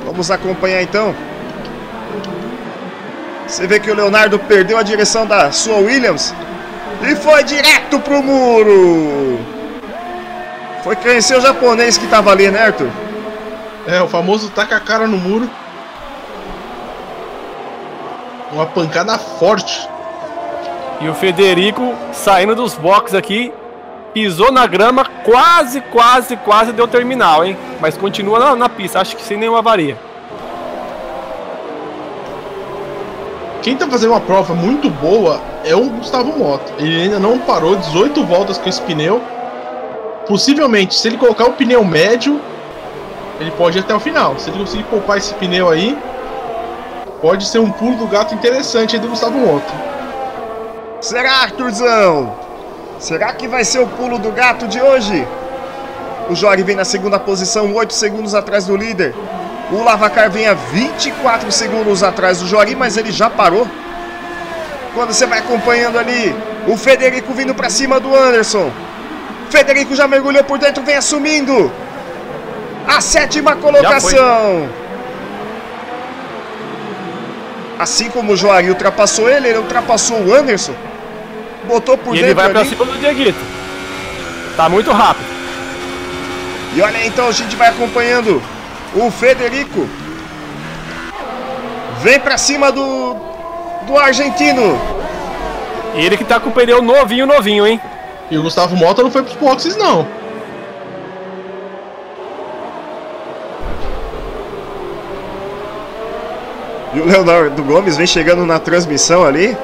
Vamos acompanhar então. Você vê que o Leonardo perdeu a direção da sua Williams e foi direto pro muro. Foi conhecer o japonês que tava ali, né, Arthur? É, o famoso taca a cara no muro. Uma pancada forte. E o Federico saindo dos boxes aqui, pisou na grama, quase, quase, quase deu terminal, hein? Mas continua na, na pista, acho que sem nenhuma avaria. Quem tá fazendo uma prova muito boa é o Gustavo Mota. Ele ainda não parou 18 voltas com esse pneu. Possivelmente, se ele colocar o pneu médio, ele pode ir até o final. Se ele conseguir poupar esse pneu aí, pode ser um pulo do gato interessante aí do Gustavo Mota. Será, Arthurzão? Será que vai ser o pulo do gato de hoje? O Jorge vem na segunda posição, 8 segundos atrás do líder. O Lavacar vem a 24 segundos atrás do Jori, mas ele já parou. Quando você vai acompanhando ali, o Federico vindo para cima do Anderson. Federico já mergulhou por dentro, vem assumindo a sétima colocação. Assim como o Joari ultrapassou ele, ele ultrapassou o Anderson. Botou por e dentro. Ele vai para cima do Dieguito. Tá muito rápido. E olha então, a gente vai acompanhando o Federico vem para cima do do argentino. Ele que tá com o pneu novinho, novinho, hein? E o Gustavo Mota não foi pros boxes, não. E o Leonardo Gomes vem chegando na transmissão ali,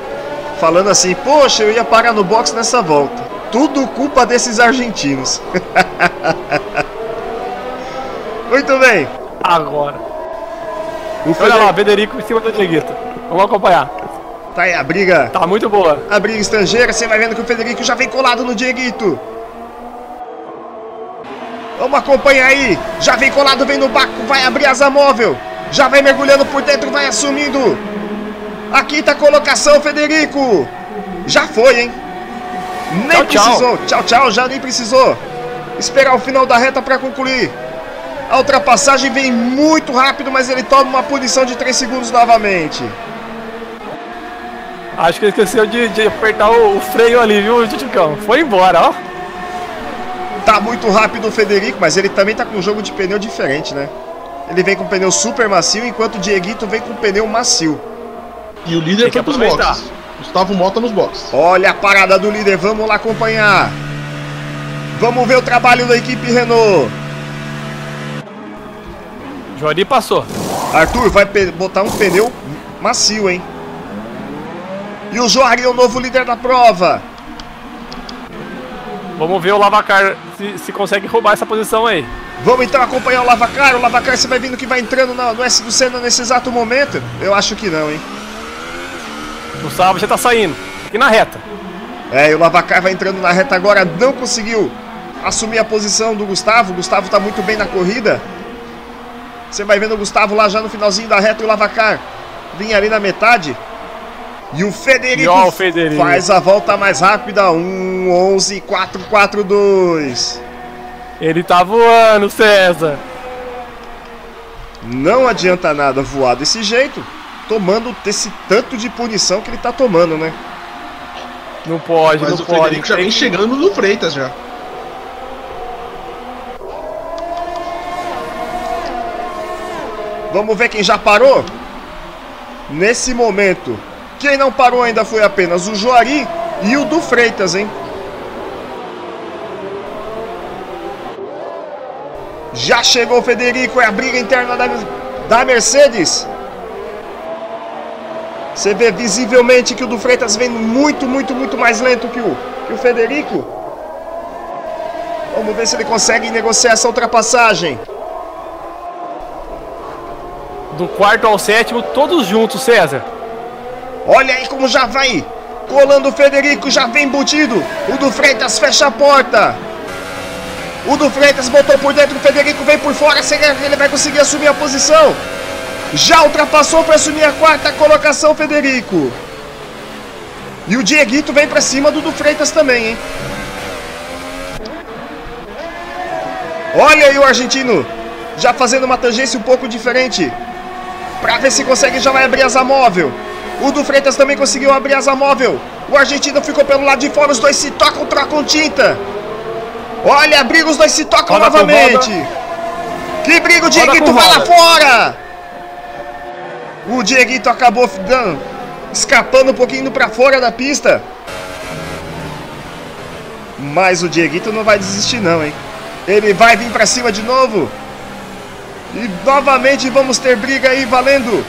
falando assim: Poxa, eu ia parar no box nessa volta. Tudo culpa desses argentinos. Muito bem. Agora. O Olha lá, Federico em cima do Dieguito. Vamos acompanhar. Tá aí a briga. Tá muito boa. A briga estrangeira, você vai vendo que o Federico já vem colado no Dieguito. Vamos acompanhar aí. Já vem colado, vem no baco, vai abrir asa móvel. Já vai mergulhando por dentro, vai assumindo. A quinta colocação, Federico. Já foi, hein? Nem tchau, precisou. Tchau. tchau, tchau, já nem precisou. Esperar o final da reta para concluir. A ultrapassagem vem muito rápido, mas ele toma uma punição de 3 segundos novamente. Acho que ele esqueceu de, de apertar o, o, freio ali, viu, Titicão? Foi embora, ó. Tá muito rápido o Federico, mas ele também tá com um jogo de pneu diferente, né? Ele vem com pneu super macio, enquanto o Dieguito vem com pneu macio. E o líder foi pros boxes. Gustavo Mota nos boxes. Olha a parada do líder, vamos lá acompanhar. Vamos ver o trabalho da equipe Renault. Jori passou. Arthur vai botar um pneu macio, hein? E o Jorge é o novo líder da prova. Vamos ver o Lavacar se, se consegue roubar essa posição aí. Vamos então acompanhar o Lavacar. O Lavacar você vai vendo que vai entrando no, no S do Senna nesse exato momento? Eu acho que não, hein? Gustavo já tá saindo. Aqui na reta. É, e o Lavacar vai entrando na reta agora. Não conseguiu assumir a posição do Gustavo. O Gustavo tá muito bem na corrida. Você vai vendo o Gustavo lá já no finalzinho da reta e o Lavacar vinha ali na metade. E o Federico, e o Federico. faz a volta mais rápida, 1 11 4 4 2. Ele tá voando, César. Não adianta nada voar desse jeito, tomando esse tanto de punição que ele tá tomando, né? Não pode, Mas não o pode. Federico já vem chegando no Freitas já. Vamos ver quem já parou? Nesse momento, quem não parou ainda foi apenas o Joari e o do Freitas, hein? Já chegou o Federico, é a briga interna da, da Mercedes. Você vê visivelmente que o do Freitas vem muito, muito, muito mais lento que o, que o Federico. Vamos ver se ele consegue negociar essa ultrapassagem do quarto ao sétimo, todos juntos, César. Olha aí como já vai colando o Federico, já vem embutido. O do Freitas fecha a porta. O do Freitas botou por dentro, o Federico vem por fora. Será que ele vai conseguir assumir a posição? Já ultrapassou para assumir a quarta colocação, Federico. E o Dieguito vem para cima do do Freitas também, hein? Olha aí o argentino, já fazendo uma tangência um pouco diferente. Para ver se consegue, já vai abrir asa móvel. O do Freitas também conseguiu abrir asa móvel. O argentino ficou pelo lado de fora, os dois se tocam, trocam tinta. Olha, briga, os dois se tocam roda novamente. Que briga, o Dieguito vai lá fora. O Dieguito acabou dando, escapando um pouquinho para fora da pista. Mas o Dieguito não vai desistir não, hein? Ele vai vir para cima de novo. E novamente vamos ter briga aí valendo.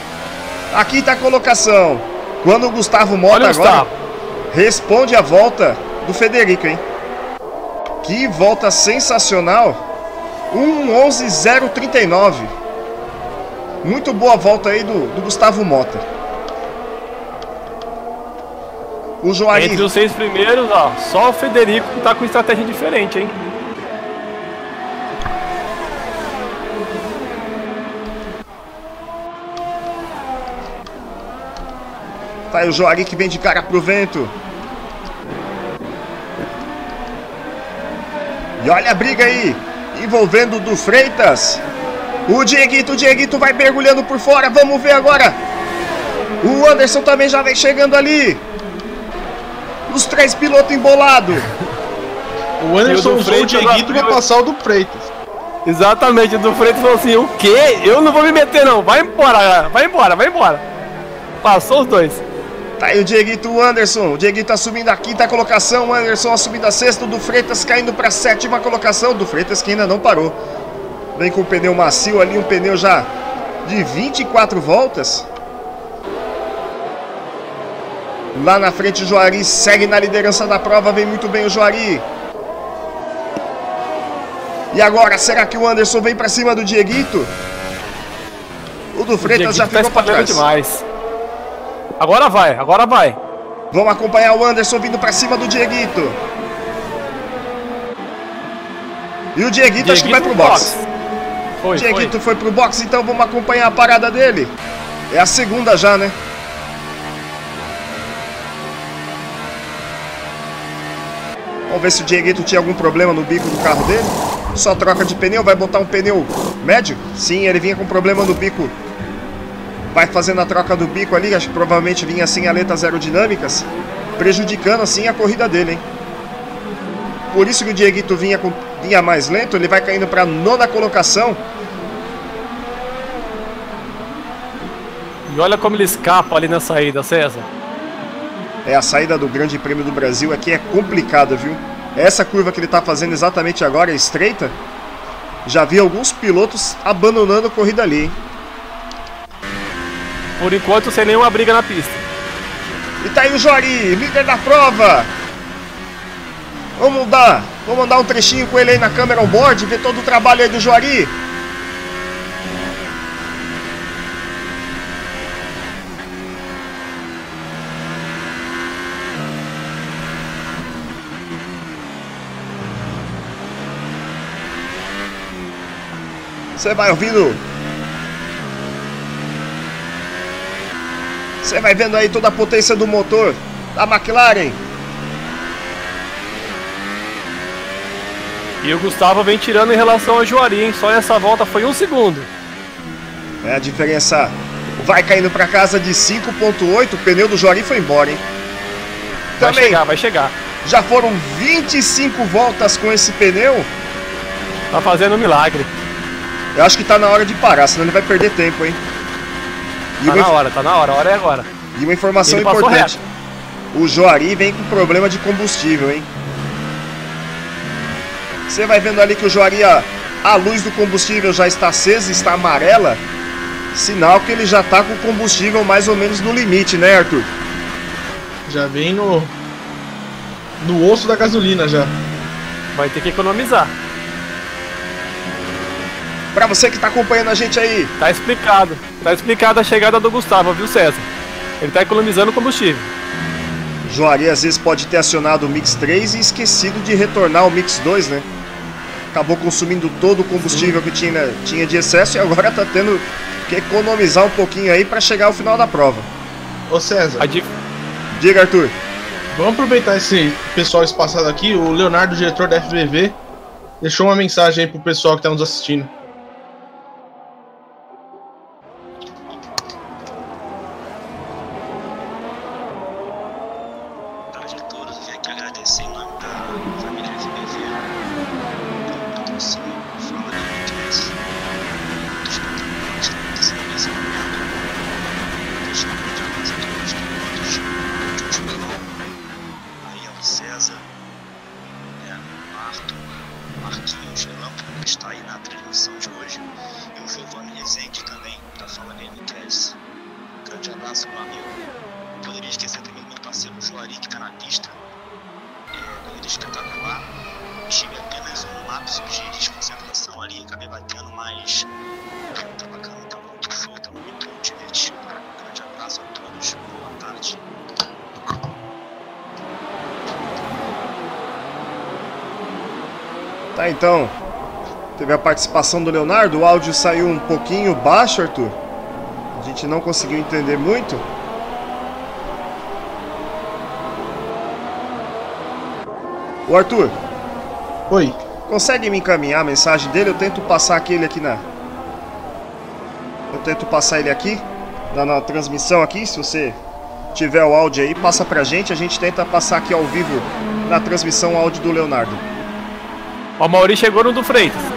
Aqui tá a colocação. Quando o Gustavo Mota agora Gustavo. responde a volta do Federico, hein? Que volta sensacional. 1.11.039. Muito boa volta aí do, do Gustavo Mota. O Joari... Entre os seis primeiros, ó, só o Federico que tá com estratégia diferente, hein? Tá aí o Joari que vem de cara pro vento. E olha a briga aí, envolvendo o do Freitas. O Dieguito, o Dieguito vai mergulhando por fora. Vamos ver agora. O Anderson também já vem chegando ali. Os três pilotos embolados. O Anderson usou o Dieguito pra passar o do Freitas. Exatamente, o do Freitas falou assim: o quê? Eu não vou me meter, não. Vai embora, vai embora, vai embora. Passou os dois. Tá aí o Dieguito Anderson. O Dieguito assumindo a quinta colocação. O Anderson assumindo a sexta. O do Freitas caindo para a sétima colocação. O do Freitas que ainda não parou. Vem com o pneu macio ali. Um pneu já de 24 voltas. Lá na frente o Joari segue na liderança da prova. Vem muito bem o Joari. E agora, será que o Anderson vem para cima do Dieguito? O do Freitas o já ficou tá para trás. Demais. Agora vai, agora vai. Vamos acompanhar o Anderson vindo pra cima do Dieguito. E o Dieguito, Dieguito acho que vai pro box. Foi, Dieguito foi. foi pro box, então vamos acompanhar a parada dele. É a segunda já, né? Vamos ver se o Dieguito tinha algum problema no bico do carro dele. Só troca de pneu, vai botar um pneu médio? Sim, ele vinha com problema no bico vai fazendo a troca do bico ali, acho que provavelmente vinha sem aletas aerodinâmicas, prejudicando assim a corrida dele, hein? Por isso que o Dieguito vinha, com, vinha mais lento, ele vai caindo para nona colocação. E olha como ele escapa ali na saída, César. É, a saída do Grande Prêmio do Brasil aqui é complicada, viu? Essa curva que ele está fazendo exatamente agora é estreita. Já vi alguns pilotos abandonando a corrida ali, hein? Por enquanto, sem nenhuma briga na pista. E tá aí o Jori, líder da prova. Vamos dar, vamos dar um trechinho com ele aí na câmera on board, ver todo o trabalho aí do Jori. Você vai ouvindo Você vai vendo aí toda a potência do motor da McLaren. E o Gustavo vem tirando em relação ao Juari, hein? Só essa volta foi um segundo. É a diferença. Vai caindo para casa de 5.8. O pneu do Juari foi embora, hein? Também, vai chegar, vai chegar. Já foram 25 voltas com esse pneu. Tá fazendo um milagre. Eu acho que tá na hora de parar, senão ele vai perder tempo, hein? E tá na hora, tá na hora, a hora é agora. E uma informação importante. O Joari vem com problema de combustível, hein? Você vai vendo ali que o Joari, a, a luz do combustível já está acesa, está amarela. Sinal que ele já está com o combustível mais ou menos no limite, né, Arthur? Já vem no. no osso da gasolina já. Vai ter que economizar. Para você que tá acompanhando a gente aí. Tá explicado. Tá explicada a chegada do Gustavo, viu, César? Ele tá economizando combustível. Joari às vezes pode ter acionado o Mix 3 e esquecido de retornar o Mix 2, né? Acabou consumindo todo o combustível que tinha, tinha de excesso e agora tá tendo que economizar um pouquinho aí para chegar ao final da prova. Ô César, A di- Diga, Arthur. vamos aproveitar esse pessoal espaçado aqui. O Leonardo, diretor da FBV, deixou uma mensagem aí pro pessoal que tá nos assistindo. Participação do Leonardo. O áudio saiu um pouquinho baixo, Arthur. A gente não conseguiu entender muito. O Arthur, Oi. consegue me encaminhar a mensagem dele? Eu tento passar aquele aqui na. Eu tento passar ele aqui na, na transmissão aqui. Se você tiver o áudio aí, passa pra gente. A gente tenta passar aqui ao vivo na transmissão o áudio do Leonardo. Ó, O Mauri chegou no do Freitas.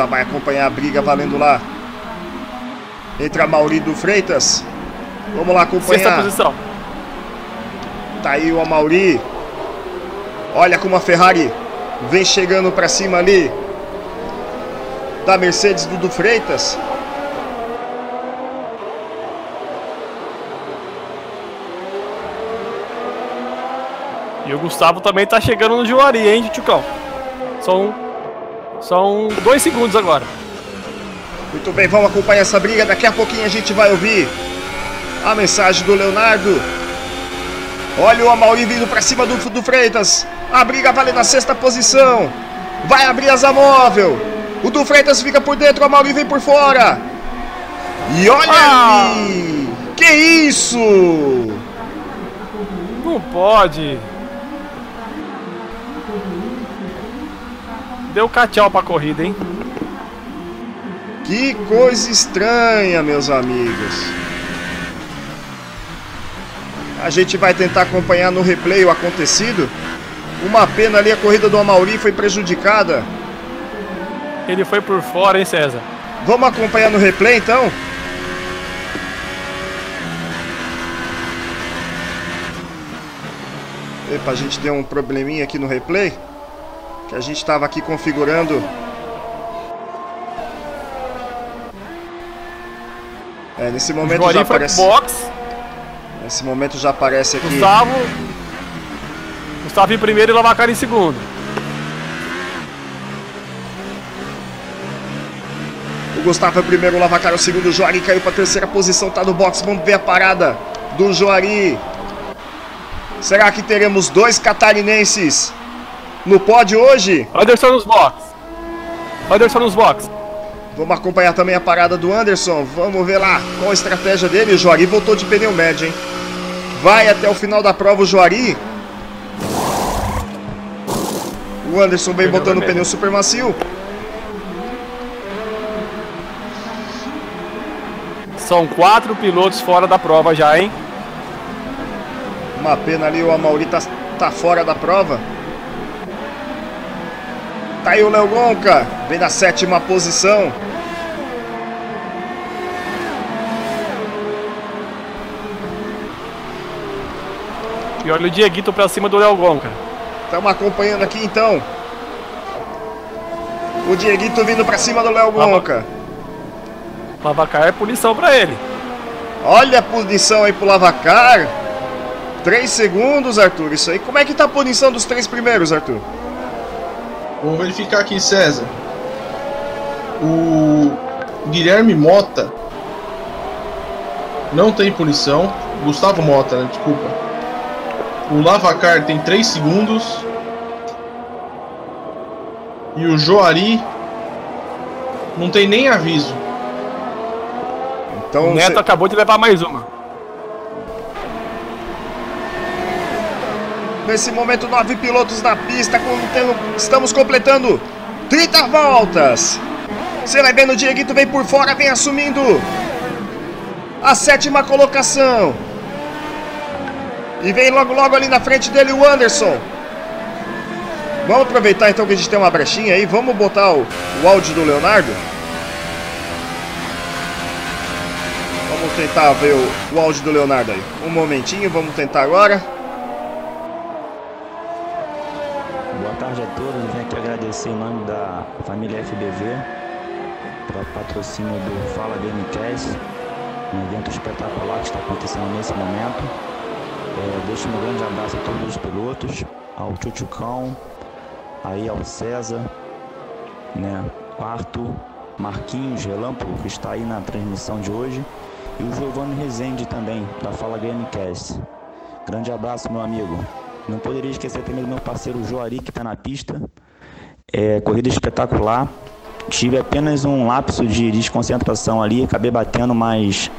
Já vai acompanhar a briga valendo lá. Entre a Mauri do Freitas. Vamos lá Sexta acompanhar. posição. Tá aí o Amauri. Olha como a Ferrari vem chegando pra cima ali. Da Mercedes do, do Freitas. E o Gustavo também tá chegando no Juari, hein, Tchucão? São. São dois segundos agora. Muito bem, vamos acompanhar essa briga. Daqui a pouquinho a gente vai ouvir a mensagem do Leonardo. Olha o Amauri vindo pra cima do, do Freitas. A briga vale na sexta posição. Vai abrir asa móvel. O do Freitas fica por dentro, o Amauri vem por fora. E olha Ah! ali! Que isso? Não pode. Deu tchau pra corrida, hein? Que coisa estranha, meus amigos. A gente vai tentar acompanhar no replay o acontecido. Uma pena ali, a corrida do Amauri foi prejudicada. Ele foi por fora, hein, César? Vamos acompanhar no replay então? Epa, a gente deu um probleminha aqui no replay. Que a gente estava aqui configurando. É, nesse momento já aparece. box. Nesse momento já aparece aqui. Gustavo. Gustavo em primeiro e Lavacar em segundo. O Gustavo é o primeiro, o Lavacar é o segundo, o Joari caiu pra terceira posição, tá no box. Vamos ver a parada do Joari. Será que teremos dois catarinenses no pódio hoje? Anderson nos box. Anderson nos box. Vamos acompanhar também a parada do Anderson. Vamos ver lá qual a estratégia dele. O Joari voltou de pneu médio, hein? Vai até o final da prova o Joari. O Anderson vem botando o pneu super macio. São quatro pilotos fora da prova já, hein? Uma pena ali, o Amauri tá, tá fora da prova. Aí o Léo Gonca, vem na sétima posição. E olha o Dieguito pra cima do Léo Gonca. Estamos acompanhando aqui então. O Dieguito vindo pra cima do Léo Gonca. Lavacar é punição pra ele. Olha a punição aí pro Lavacar. Três segundos, Arthur. Isso aí. Como é que tá a punição dos três primeiros, Arthur? Vou verificar aqui, César. O Guilherme Mota não tem punição. Gustavo Mota, né? Desculpa. O Lavacar tem 3 segundos. E o Joari não tem nem aviso. Então, o Neto cê- acabou de levar mais uma. Nesse momento, nove pilotos na pista. estamos completando 30 voltas. Você vai vendo o Dieguito vem por fora, vem assumindo a sétima colocação. E vem logo, logo ali na frente dele o Anderson. Vamos aproveitar então que a gente tem uma brechinha aí. Vamos botar o, o áudio do Leonardo. Vamos tentar ver o, o áudio do Leonardo aí. Um momentinho, vamos tentar agora. Boa tarde a todos. Venho aqui agradecer em nome da família FBV pelo patrocínio do Fala Gamecast, um evento espetacular que está acontecendo nesse momento. É, deixo um grande abraço a todos os pilotos, ao Tchutchucão, aí ao César, né, o Arthur, Marquinhos, Relâmpago, que está aí na transmissão de hoje, e o Giovanni Rezende também, da Fala Gamecast. Grande abraço, meu amigo. Não poderia esquecer também do meu parceiro Joari, que está na pista. É, corrida espetacular. Tive apenas um lapso de desconcentração ali, acabei batendo, mas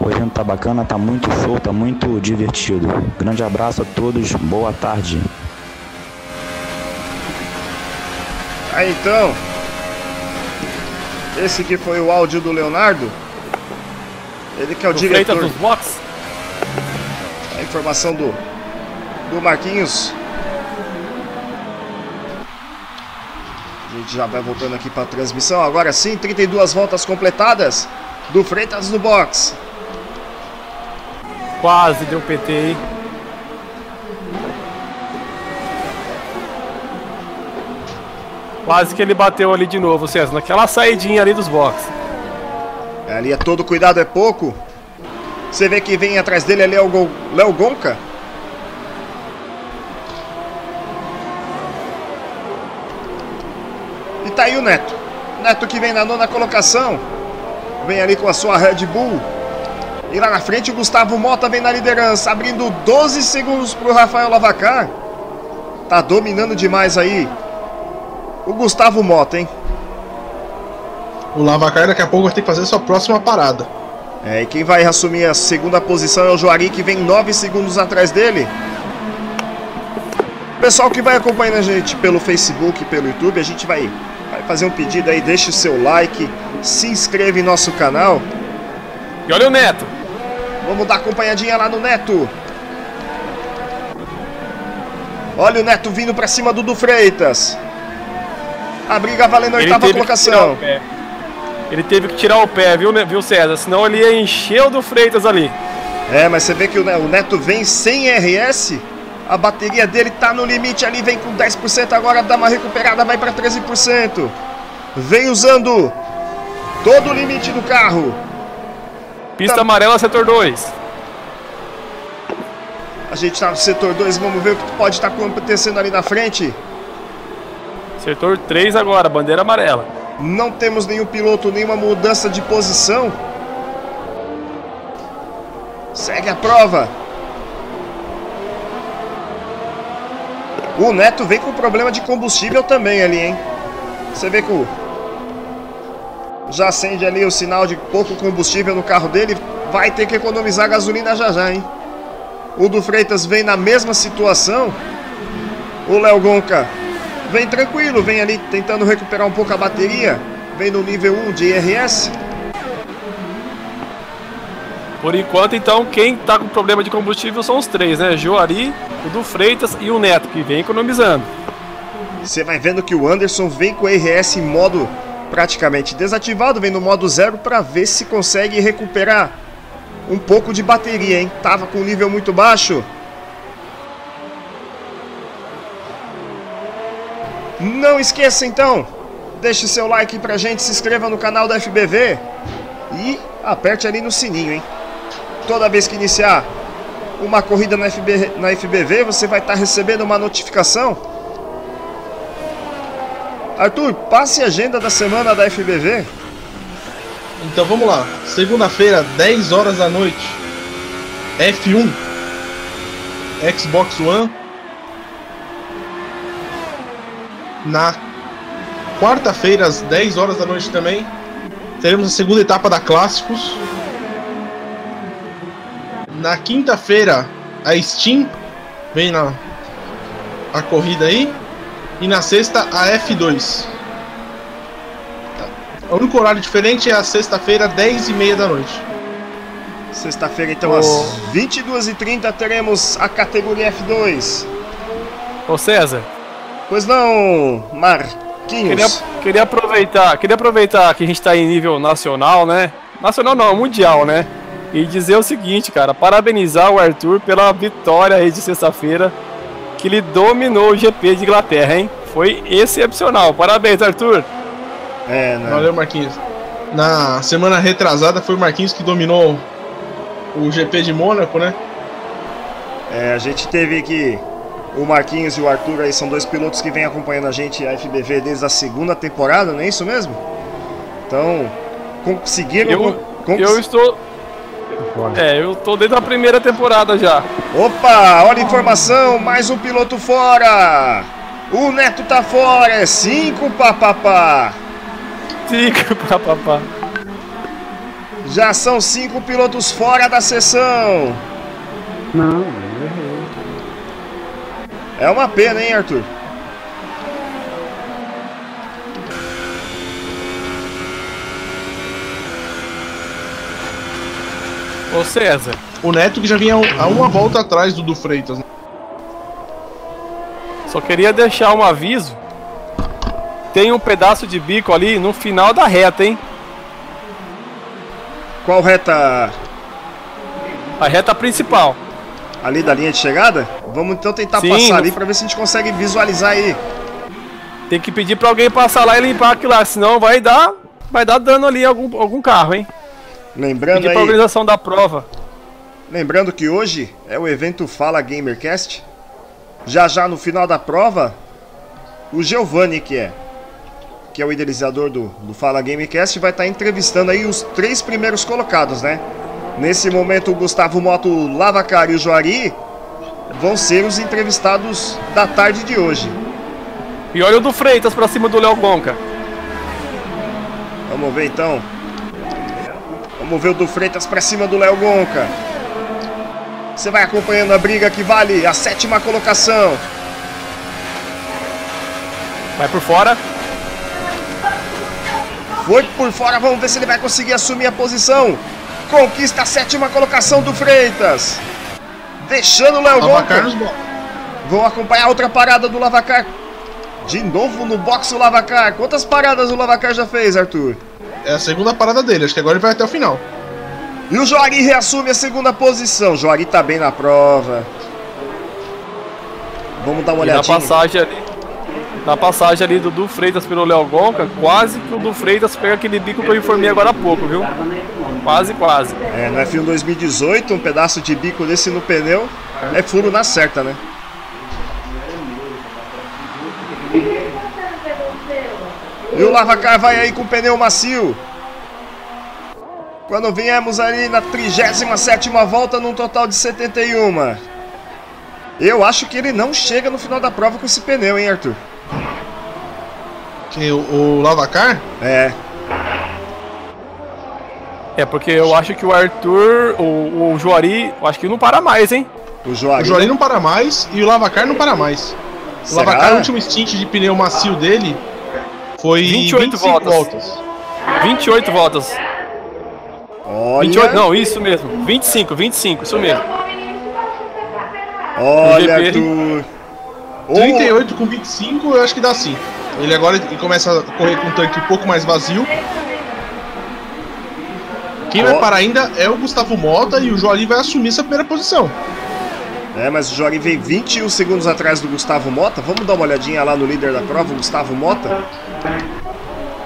o evento tá bacana, tá muito show, tá muito divertido. Grande abraço a todos, boa tarde. Aí então, esse que foi o áudio do Leonardo. Ele que é o Freitas diretor. dos box. A informação do, do Marquinhos. A gente já vai voltando aqui para a transmissão. Agora sim, 32 voltas completadas do Freitas no box. Quase deu PT aí. Quase que ele bateu ali de novo, César, naquela saidinha ali dos boxes. Ali é todo cuidado é pouco. Você vê que vem atrás dele ali é o Léo Gonca. Aí o Neto. Neto que vem na nona colocação. Vem ali com a sua Red Bull. E lá na frente o Gustavo Mota vem na liderança, abrindo 12 segundos pro Rafael Lavacar. Tá dominando demais aí. O Gustavo Mota, hein? O Lavacar daqui a pouco vai ter que fazer sua próxima parada. É, e quem vai assumir a segunda posição é o Juari, que vem 9 segundos atrás dele. Pessoal que vai acompanhando a gente pelo Facebook e pelo YouTube, a gente vai fazer um pedido aí, deixe o seu like, se inscreva em nosso canal. E olha o Neto. Vamos dar acompanhadinha lá no Neto. Olha o Neto vindo pra cima do Du Freitas. A briga valendo a oitava colocação. ele teve que tirar o pé, viu, né- viu César? Senão ele ia encher o do Freitas ali. É, mas você vê que o Neto vem sem RS. A bateria dele tá no limite ali, vem com 10%, agora dá uma recuperada, vai para 13%. Vem usando todo o limite do carro. Pista Tá. amarela, setor 2. A gente tá no setor 2, vamos ver o que pode estar acontecendo ali na frente. Setor 3 agora, bandeira amarela. Não temos nenhum piloto, nenhuma mudança de posição. Segue a prova. O Neto vem com problema de combustível também ali, hein? Você vê que o... já acende ali o sinal de pouco combustível no carro dele. Vai ter que economizar gasolina já já, hein? O do Freitas vem na mesma situação. O Léo Gonca vem tranquilo, vem ali tentando recuperar um pouco a bateria. Vem no nível 1 de IRS. Por enquanto, então, quem tá com problema de combustível são os três, né? Joari, o do Freitas e o Neto, que vem economizando. Você vai vendo que o Anderson vem com o IRS em modo praticamente desativado, vem no modo zero para ver se consegue recuperar um pouco de bateria, hein? Tava com nível muito baixo. Não esqueça então, deixe seu like pra gente, se inscreva no canal da FBV e aperte ali no sininho, hein? Toda vez que iniciar uma corrida na, FB, na FBV, você vai estar recebendo uma notificação. Arthur, passe a agenda da semana da FBV. Então vamos lá. Segunda-feira, 10 horas da noite. F1 Xbox One. Na quarta-feira, às 10 horas da noite também, teremos a segunda etapa da Clássicos. Na quinta-feira, a Steam vem na a corrida aí. E na sexta, a F2. O único horário diferente é a sexta-feira, 10 e meia da noite. Sexta-feira, então, às 22h30, teremos a categoria F2. Ô César, Pois não, Marquinhos. queria, queria aproveitar, queria aproveitar que a gente tá em nível nacional, né? Nacional não, mundial, né? E dizer o seguinte, cara, parabenizar o Arthur pela vitória aí de sexta-feira, que ele dominou o GP de Inglaterra, hein? Foi excepcional. Parabéns, Arthur. É, né? Valeu, Marquinhos. Na semana retrasada foi o Marquinhos que dominou o GP de Mônaco, né? É, a gente teve que o Marquinhos e o Arthur aí são dois pilotos que vêm acompanhando a gente a FBV desde a segunda temporada, não é isso mesmo? Então, conseguiram. Eu, con- eu estou. É, eu tô dentro da primeira temporada já. Opa, olha a informação, mais um piloto fora! O Neto tá fora, é cinco papapá! Fica, papapá. Já são cinco pilotos fora da sessão! Não, eu errei. É uma pena, hein, Arthur? Ô César, O Neto que já vinha a uma volta atrás do do Freitas. né? só queria deixar um aviso. Tem um pedaço de bico ali no final da reta, hein? Qual reta A reta principal. ali da linha de chegada? Vamos então tentar Sim, passar no- ali pra ver se a gente consegue visualizar aí. Tem que pedir pra alguém passar lá e limpar aquilo lá, senão vai dar, vai dar dano ali em algum, algum carro, hein? Lembrando Pedir aí, organização da prova. lembrando que hoje é o evento Fala Gamercast. Já já no final da prova, o Giovanni que é que é o idealizador do, do Fala Gamecast, vai estar entrevistando aí os três primeiros colocados, né? Nesse momento, o Gustavo Moto, o Lavacar e o Joari vão ser os entrevistados da tarde de hoje. E olha o do Freitas pra cima do Léo Gonca. Vamos ver então. Vamos ver o do Freitas pra cima do Léo Gonca. Você vai acompanhando a briga que vale a sétima colocação. Vai por fora. Foi por fora, vamos ver se ele vai conseguir assumir a posição. Conquista a sétima colocação do Freitas. Deixando o Léo Lavacar Gonca. Vão acompanhar outra parada do Lavacar. De novo no boxe o Lavacar. Quantas paradas o Lavacar já fez, Arthur? É a segunda parada dele, acho que agora ele vai até o final. E o Joari reassume a segunda posição. O Joari tá bem na prova. Vamos dar uma E na olhadinha. passagem ali. Na passagem ali do, do Freitas pelo Léo Gonca, quase que o do Freitas pega aquele bico que eu informei agora há pouco, viu? Quase, quase. É, no F1 2018, um pedaço de bico desse no pneu é furo na certa, né? E o Lavacar vai aí com pneu macio. Quando viemos ali na 37ª volta num total de 71. Eu acho que ele não chega no final da prova com esse pneu, hein, Arthur? Que o, o Lavacar, É, É porque eu acho que o Arthur, o, o Juari, eu acho que não para mais, hein? o Joari. o Joari não para mais e o Lavacar não para mais. O Será? Lavacar, o último stint de pneu macio dele foi 28 25 voltas. voltas. 28 voltas. Olha, 28, não, isso mesmo. 25, 25, isso mesmo. olha, GP. Ô, 38 com 25, eu acho que dá sim. Ele agora começa a correr com um tanque um pouco mais vazio. Quem vai parar ainda é o Gustavo Mota e o Joali vai assumir essa primeira posição. É, mas o Jory veio 21 segundos atrás do Gustavo Mota. Vamos dar uma olhadinha lá no líder da prova, o Gustavo Mota.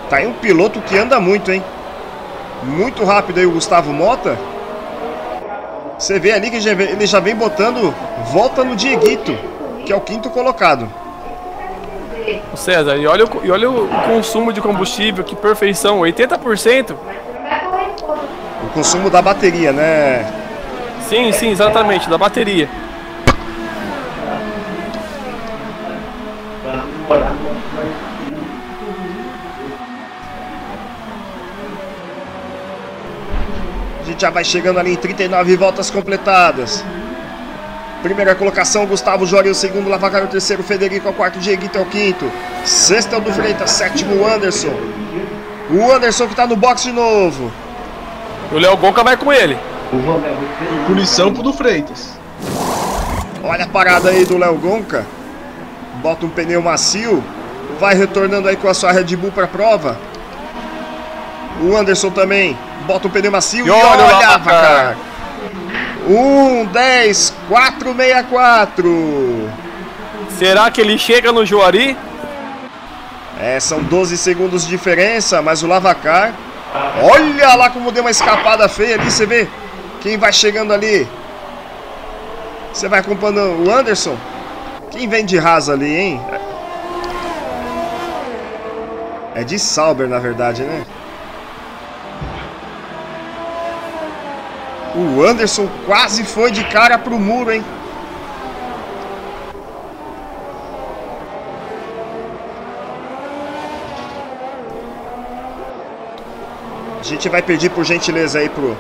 Tá aí um piloto que anda muito, hein? Muito rápido aí o Gustavo Mota. Você vê ali que ele já vem botando volta no Dieguito, que é o quinto colocado. O César, e olha, o, e olha o consumo de combustível, que perfeição, 80%. O consumo da bateria, né? Sim, sim, exatamente, da bateria. A gente já vai chegando ali em 39 voltas completadas. Primeira colocação, Gustavo Jori, o segundo, Lavacar, o terceiro, Federico, o quarto, Dieguito é o quinto. Sexto é o do Freitas, sétimo, o Anderson. O Anderson que tá no box de novo. E o Léo Gonca vai com ele. Punição pro do Freitas. Olha a parada aí do Léo Gonca. Bota um pneu macio. Vai retornando aí com a sua Red Bull pra prova. O Anderson também. Bota um pneu macio. E olha o olha Lavacar. Lavacar. 1, 10, 4, 64. Será que ele chega no Juari? É, são 12 segundos de diferença, mas o Lavacar. Olha lá como deu uma escapada feia ali, você vê quem vai chegando ali. Você vai acompanhando o Anderson? Quem vem de rasa ali, hein? É de Sauber, na verdade, né? O Anderson quase foi de cara pro muro, hein? A gente vai pedir por gentileza aí pro,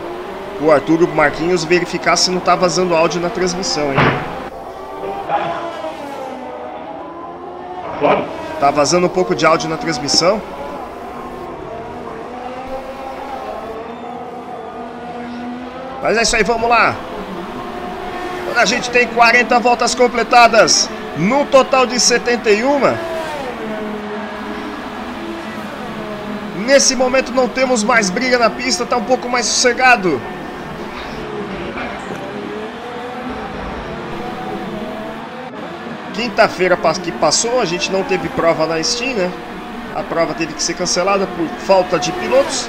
pro Arthur e pro Marquinhos verificar se não tá vazando áudio na transmissão, hein? Tá vazando um pouco de áudio na transmissão? Mas é isso aí, vamos lá. Quando a gente tem 40 voltas completadas, no total de 71. Nesse momento não temos mais briga na pista, tá um pouco mais sossegado. Quinta-feira que passou, a gente não teve prova na Steam, né? A prova teve que ser cancelada por falta de pilotos.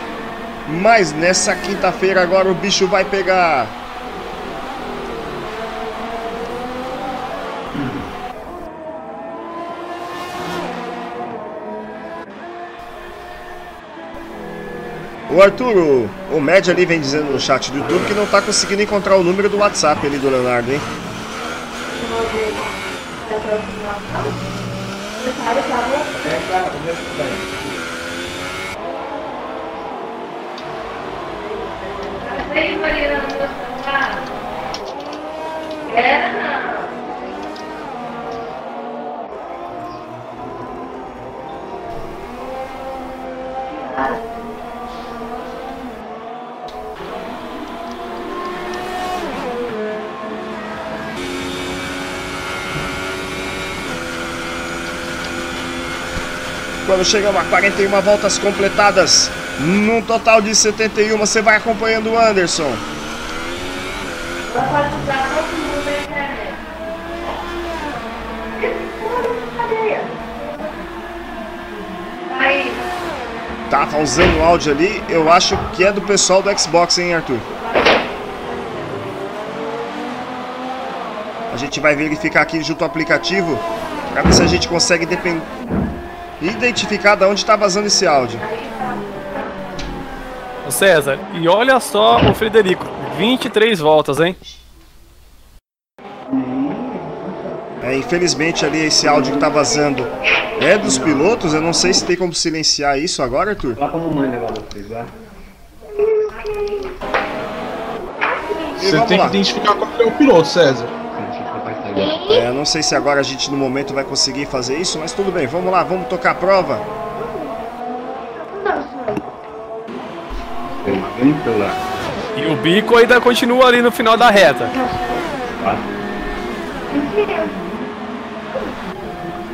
Mas nessa quinta-feira agora o bicho vai pegar. O Arthur, o, o Med ali vem dizendo no chat do YouTube que não tá conseguindo encontrar o número do WhatsApp ali do Leonardo, hein? Quando chegamos a 41 voltas completadas, num total de 71, você vai acompanhando o Anderson. Tava usando o áudio ali, eu acho que é do pessoal do Xbox, hein, Arthur? A gente vai verificar aqui junto ao aplicativo para ver se a gente consegue identificar de onde está vazando esse áudio. Ô César, e olha só o Frederico. 23 voltas, hein? É, infelizmente ali esse áudio que tá vazando é dos pilotos, eu não sei se tem como silenciar isso agora, Arthur. Lá como mãe levar vocês lá. E Você tem lá. que identificar qual é o piloto, César. É, eu não sei se agora a gente no momento vai conseguir fazer isso, mas tudo bem, vamos lá, vamos tocar a prova. Tem vento lá. E o bico ainda continua ali no final da reta.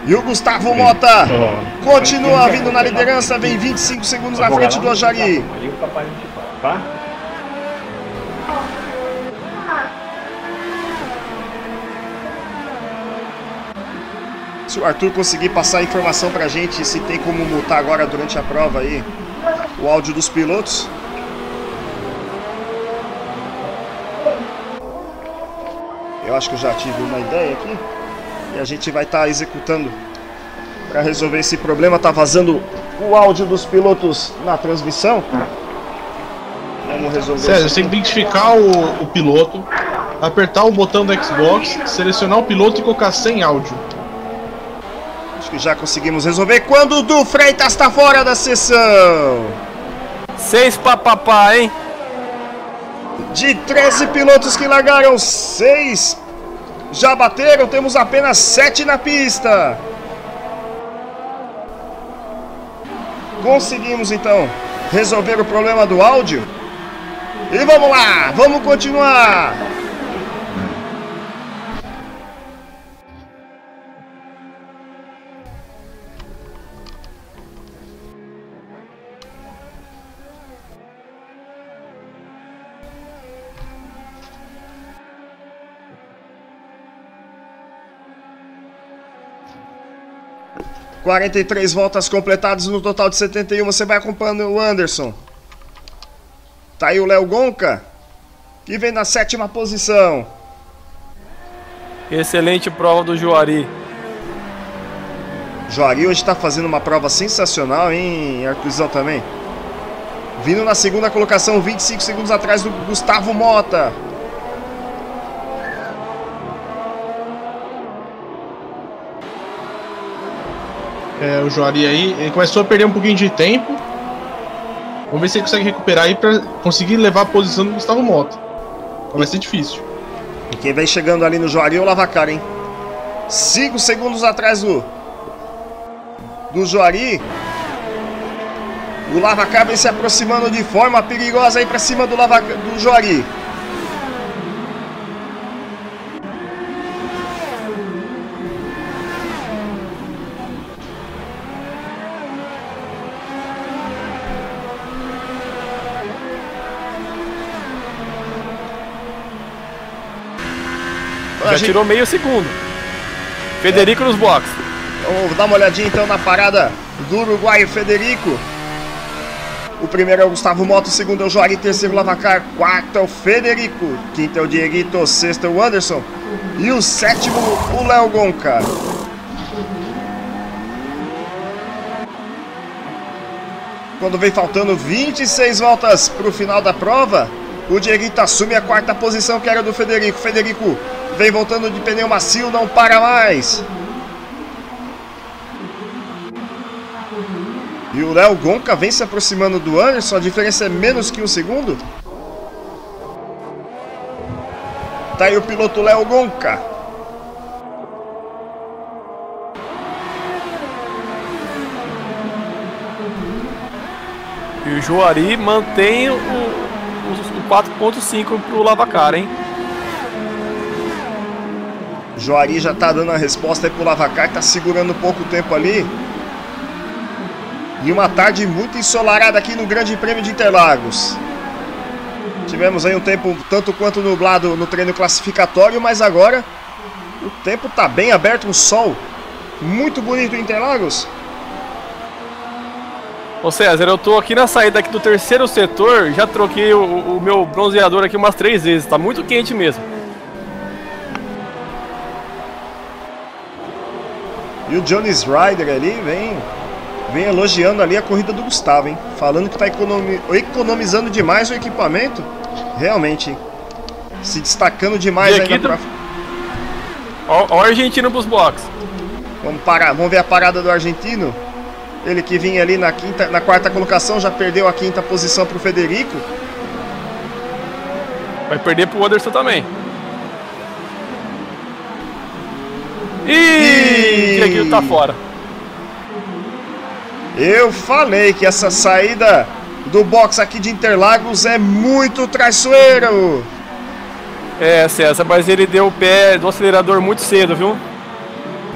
E o Gustavo Mota continua vindo na liderança, vem 25 segundos na frente do Ajari. Tá? Se o Arthur conseguir passar a informação pra gente se tem como multar agora durante a prova aí o áudio dos pilotos. Eu acho que eu já tive uma ideia aqui. E a gente vai estar executando para resolver esse problema. Tá vazando o áudio dos pilotos na transmissão. Vamos resolver isso você tem que identificar o, o piloto, apertar o botão do Xbox, selecionar o piloto e colocar sem áudio. Acho que já conseguimos resolver. Quando o Du Freitas está fora da sessão. Seis papapá, hein? De 13 pilotos que largaram, seis já bateram. Temos apenas sete na pista. Conseguimos então resolver o problema do áudio. E vamos lá, vamos continuar. Quarenta e três voltas completadas no total de 71. Você vai acompanhando o Anderson. Tá aí o Léo Gonca, que vem na sétima posição. Excelente prova do Juari. Juari hoje está fazendo uma prova sensacional, hein, Artuzão também. Vindo na segunda colocação, 25 segundos atrás do Gustavo Mota. É, o Juari aí, ele começou a perder um pouquinho de tempo. Vamos ver se ele consegue recuperar aí pra conseguir levar a posição do Gustavo Mota. Então vai ser difícil. E quem vem chegando ali no Juari é o Lavacar, hein? 5 segundos atrás do. Do Juari. O Lavacar vem se aproximando de forma perigosa aí pra cima do, Lava, do Juari. Já tirou meio segundo. Federico nos boxes. Vamos dar uma olhadinha então na parada do uruguaio Federico. O primeiro é o Gustavo Moto, o segundo é o Juari, terceiro o Lavacar, quarto é o Federico, quinto é o Dieguito, sexto é o Anderson e o sétimo o Léo Gonca. Quando vem faltando 26 voltas para o final da prova, o Dieguito assume a quarta posição que era do Federico. Federico vem voltando de pneu macio, não para mais. E o Léo Gonca vem se aproximando do Anderson, a diferença é menos que um segundo. Tá aí o piloto Léo Gonca. E o Juari mantém o, o, o 4.5 pro Lavacar, hein? Joari já tá dando a resposta aí pro Lavacar, tá segurando pouco tempo ali. E uma tarde muito ensolarada aqui no Grande Prêmio de Interlagos. Tivemos aí um tempo tanto quanto nublado no treino classificatório, mas agora o tempo tá bem aberto, um sol muito bonito em Interlagos. Ô César, eu tô aqui na saída aqui do terceiro setor, já troquei o, o meu bronzeador aqui umas três vezes, tá muito quente mesmo. E o Jones Ryder ali vem, vem elogiando ali a corrida do Gustavo, hein? Falando que tá economi- economizando demais o equipamento. Realmente, hein? Se destacando demais do- prova. Ó, ó o argentino pros box. Vamos parar, vamos ver a parada do argentino. Ele que vinha ali na quinta, na quarta colocação, já perdeu a quinta posição pro Federico. Vai perder pro Anderson também. Ih, Ih! aqui tá fora. Eu falei que essa saída do box aqui de Interlagos é muito traiçoeiro. É, César, mas ele deu o pé do acelerador muito cedo, viu?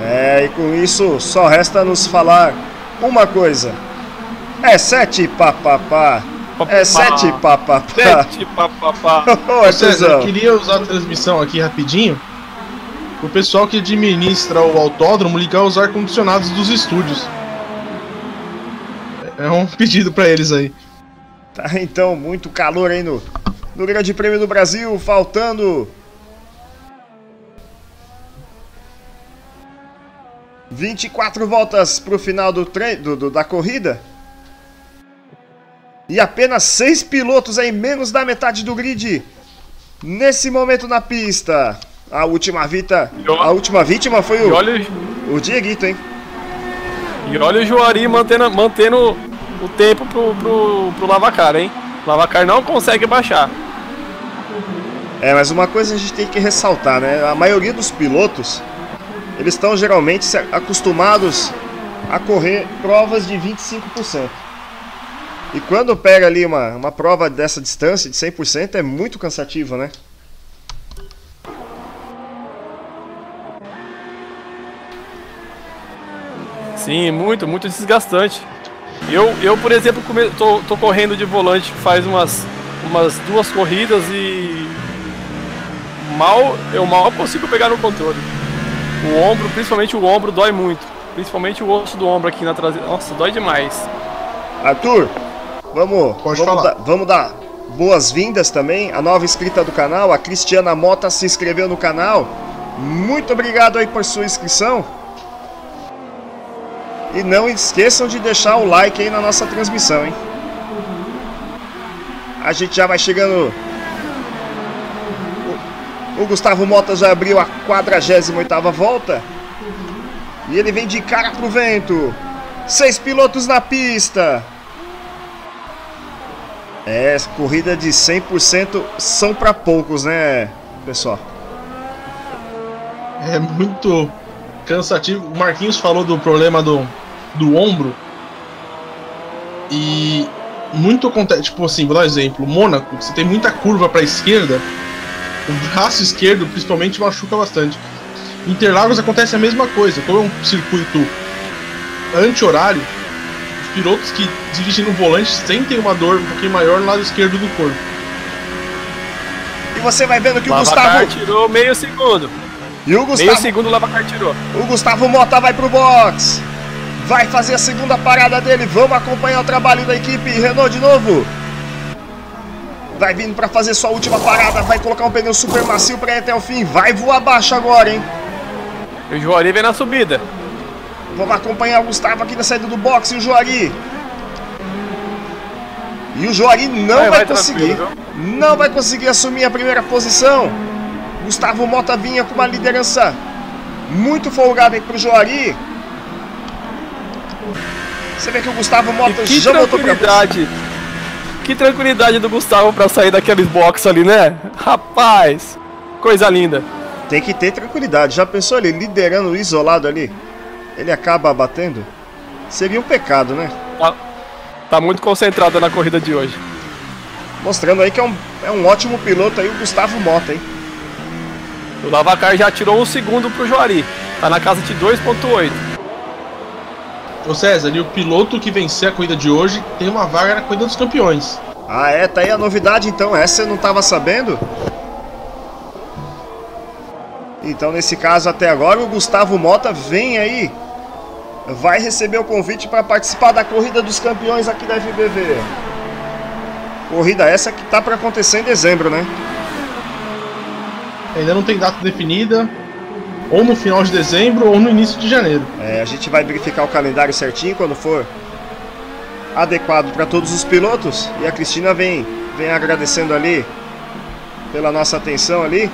É, e com isso só resta nos falar uma coisa. É sete papapá. É sete papapá. Sete, papapá. Ô, César, eu queria usar a transmissão aqui rapidinho. O pessoal que administra o autódromo ligar os ar-condicionados dos estúdios. É um pedido pra eles aí. Tá então, muito calor aí no, no Grande Prêmio do Brasil, faltando 24 voltas pro final do, do, do- da corrida. E apenas seis pilotos aí, menos da metade do grid, Nesse momento na pista, a última vita, a última vítima foi o, olha, o Dieguito, hein? e olha o Juari mantendo, mantendo o tempo pro, pro, pro Lavacar, hein? O Lavacar não consegue baixar. É, mas uma coisa a gente tem que ressaltar, né? A maioria dos pilotos, eles estão geralmente acostumados a correr provas de 25%. E quando pega ali uma, uma prova dessa distância de 100% é muito cansativo, né? Sim, muito, muito desgastante. Eu, eu por exemplo, tô, tô correndo de volante faz umas, umas duas corridas e mal eu mal consigo pegar no controle. O ombro, principalmente o ombro, dói muito. Principalmente o osso do ombro aqui na traseira. Nossa, dói demais. Arthur, vamos, Pode vamos, dar, vamos dar boas-vindas também. A nova inscrita do canal, a Cristiana Mota, se inscreveu no canal. Muito obrigado aí por sua inscrição. E não esqueçam de deixar o like aí na nossa transmissão, hein? A gente já vai chegando. O, Gustavo Mota já abriu a 48ª volta. E ele vem de cara pro vento. Seis pilotos na pista. É, corrida de 100% são para poucos, né, pessoal? É muito cansativo. O Marquinhos falou do problema do, do ombro. E muito acontece. Tipo assim, vou dar um exemplo. Mônaco, você tem muita curva para esquerda. O braço esquerdo, principalmente, machuca bastante. Interlagos acontece a mesma coisa. Como é um circuito anti-horário, os pilotos que dirigem no volante sentem uma dor um pouquinho maior no lado esquerdo do corpo. E você vai vendo que o Lavacar Gustavo tirou meio segundo. e o Meio Gustavo, segundo o Lavacar tirou. o Gustavo Mota vai pro box. Vai fazer a segunda parada dele. Vamos acompanhar o trabalho da equipe Renault de novo. Vai vindo para fazer sua última parada, vai colocar um pneu super macio para ir até o fim. Vai voar baixo agora, hein? E o Juari vem na subida. Vamos acompanhar o Gustavo aqui na saída do boxe e o Joari. E o Joari não vai, Vai, vai conseguir. Não vai conseguir assumir a primeira posição. Gustavo Mota vinha com uma liderança muito folgada aí pro Joari. Você vê que o Gustavo E Mota que já voltou pra. Que tranquilidade do Gustavo pra sair daqueles box ali, né? Rapaz, coisa linda. Tem que ter tranquilidade. Já pensou ele liderando isolado ali? Ele acaba batendo? Seria um pecado, né? Tá, tá muito concentrado na corrida de hoje. Mostrando aí que é um, é um ótimo piloto aí, o Gustavo Mota, hein? O Lavacar já tirou um segundo pro Juari. Tá na casa de 2.8. Ô César, e o piloto que vencer a corrida de hoje tem uma vaga na corrida dos campeões. Ah, é? Tá aí a novidade então. Essa eu não tava sabendo? Então, nesse caso, até agora, o Gustavo Mota vem aí. Vai receber o convite para participar da corrida dos campeões aqui da FBV. Corrida essa que tá para acontecer em dezembro, né? Ainda não tem data definida, ou no final de dezembro ou no início de janeiro. É, a gente vai verificar o calendário certinho quando for adequado para todos os pilotos. E a Cristina vem, vem agradecendo ali pela nossa atenção ali.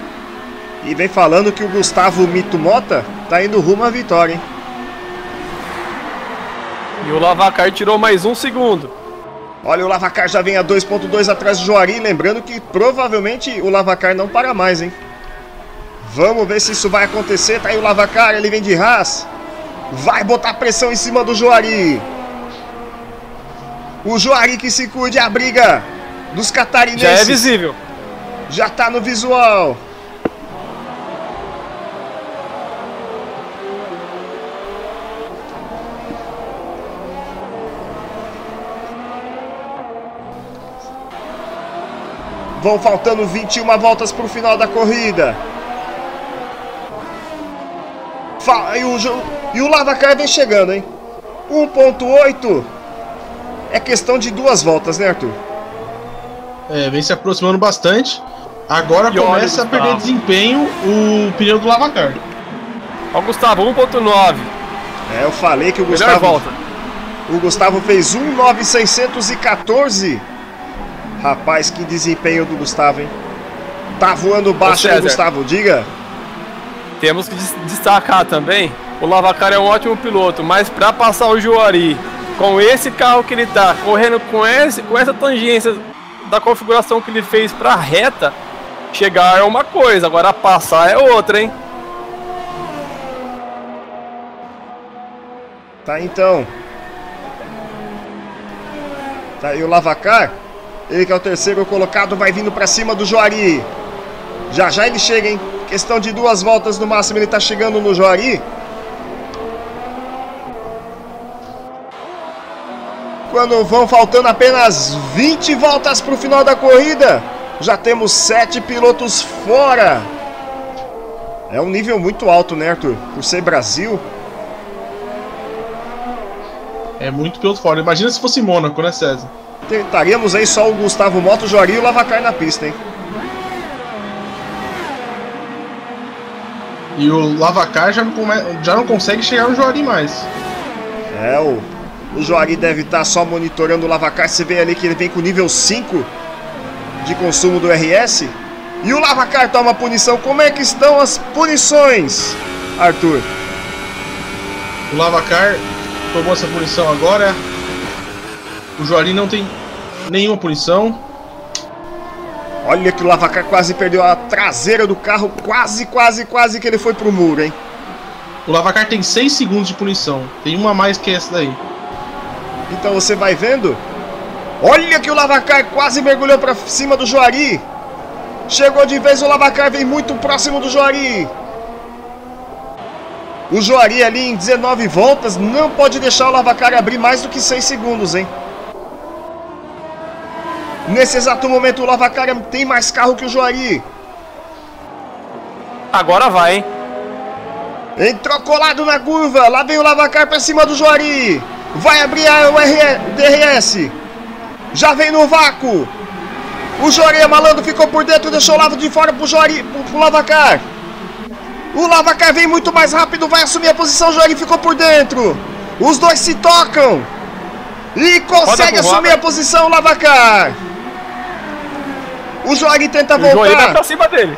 E vem falando que o Gustavo Mito Mota tá indo rumo à vitória, hein? E o Lavacar tirou mais um segundo. Olha, o Lavacar já vem a 2.2 atrás do Joari. Lembrando que provavelmente o Lavacar não para mais, hein? Vamos ver se isso vai acontecer. Tá aí o Lavacar, ele vem de Haas. Vai botar pressão em cima do Joari. O Joari que se cuide a briga dos catarinenses. Já é visível. Já tá no visual. Vão faltando 21 voltas pro final da corrida. E, o, Jo- e o Lavacar vem chegando, hein? 1.8 é questão de duas voltas, né, Arthur? É, vem se aproximando bastante. Agora E começa a perder desempenho o pneu do Lavacar. Ó, o Gustavo, 1.9. É, eu falei que o Melhor Gustavo. volta. O Gustavo fez 1,9614. Rapaz, que desempenho do Gustavo, hein? Tá voando baixo Ô, aí. Gustavo, diga. Temos que des- destacar também, o Lavacar é um ótimo piloto, mas para passar o Juari com esse carro que ele tá, correndo com, esse, com essa tangência da configuração que ele fez para reta, chegar é uma coisa, agora passar é outra, hein? Tá então. Tá aí o Lavacar. Ele que é o terceiro colocado, vai vindo pra cima do Joari. Já já ele chega, hein? Questão de duas voltas no máximo, ele tá chegando no Joari. Quando vão faltando apenas 20 voltas pro final da corrida, já temos sete pilotos fora. É um nível muito alto, né, Arthur? Por ser Brasil. É muito piloto fora. Imagina se fosse Mônaco, né, César? Tentaríamos aí só o Gustavo Moto, o Joari e o Lavacar na pista, hein? E o Lavacar já não, come- já não consegue chegar no Juari mais. É, o, o Joari deve estar só monitorando o Lavacar. Você vê ali que ele vem com nível 5 de consumo do RS. E o Lavacar toma punição. Como é que estão as punições, Arthur? O Lavacar tomou essa punição agora. O Juari não tem nenhuma punição. Olha que o Lavacar quase perdeu a traseira do carro. Quase, quase, quase que ele foi pro muro, hein? O Lavacar tem 6 segundos de punição. Tem uma a mais que essa daí. Então você vai vendo. Olha que o Lavacar quase mergulhou pra cima do Joari. Chegou de vez, o Lavacar vem muito próximo do Joari. O Joari ali em 19 voltas não pode deixar o Lavacar abrir mais do que 6 segundos, hein? Nesse exato momento o Lavacar tem mais carro que o Joari. Agora vai, hein? Entrou colado na curva. Lá vem o Lavacar pra cima do Joari. Vai abrir a- DRS. Já vem no vácuo. O Joari é malandro, ficou por dentro, deixou o lado de fora pro, Joari, pro, pro Lavacar. O Lavacar vem muito mais rápido, vai assumir a posição. O Joari ficou por dentro. Os dois se tocam. E consegue assumir roda. a posição, o Lavacar. O Joari tenta O Juari vai voltar. pra cima dele.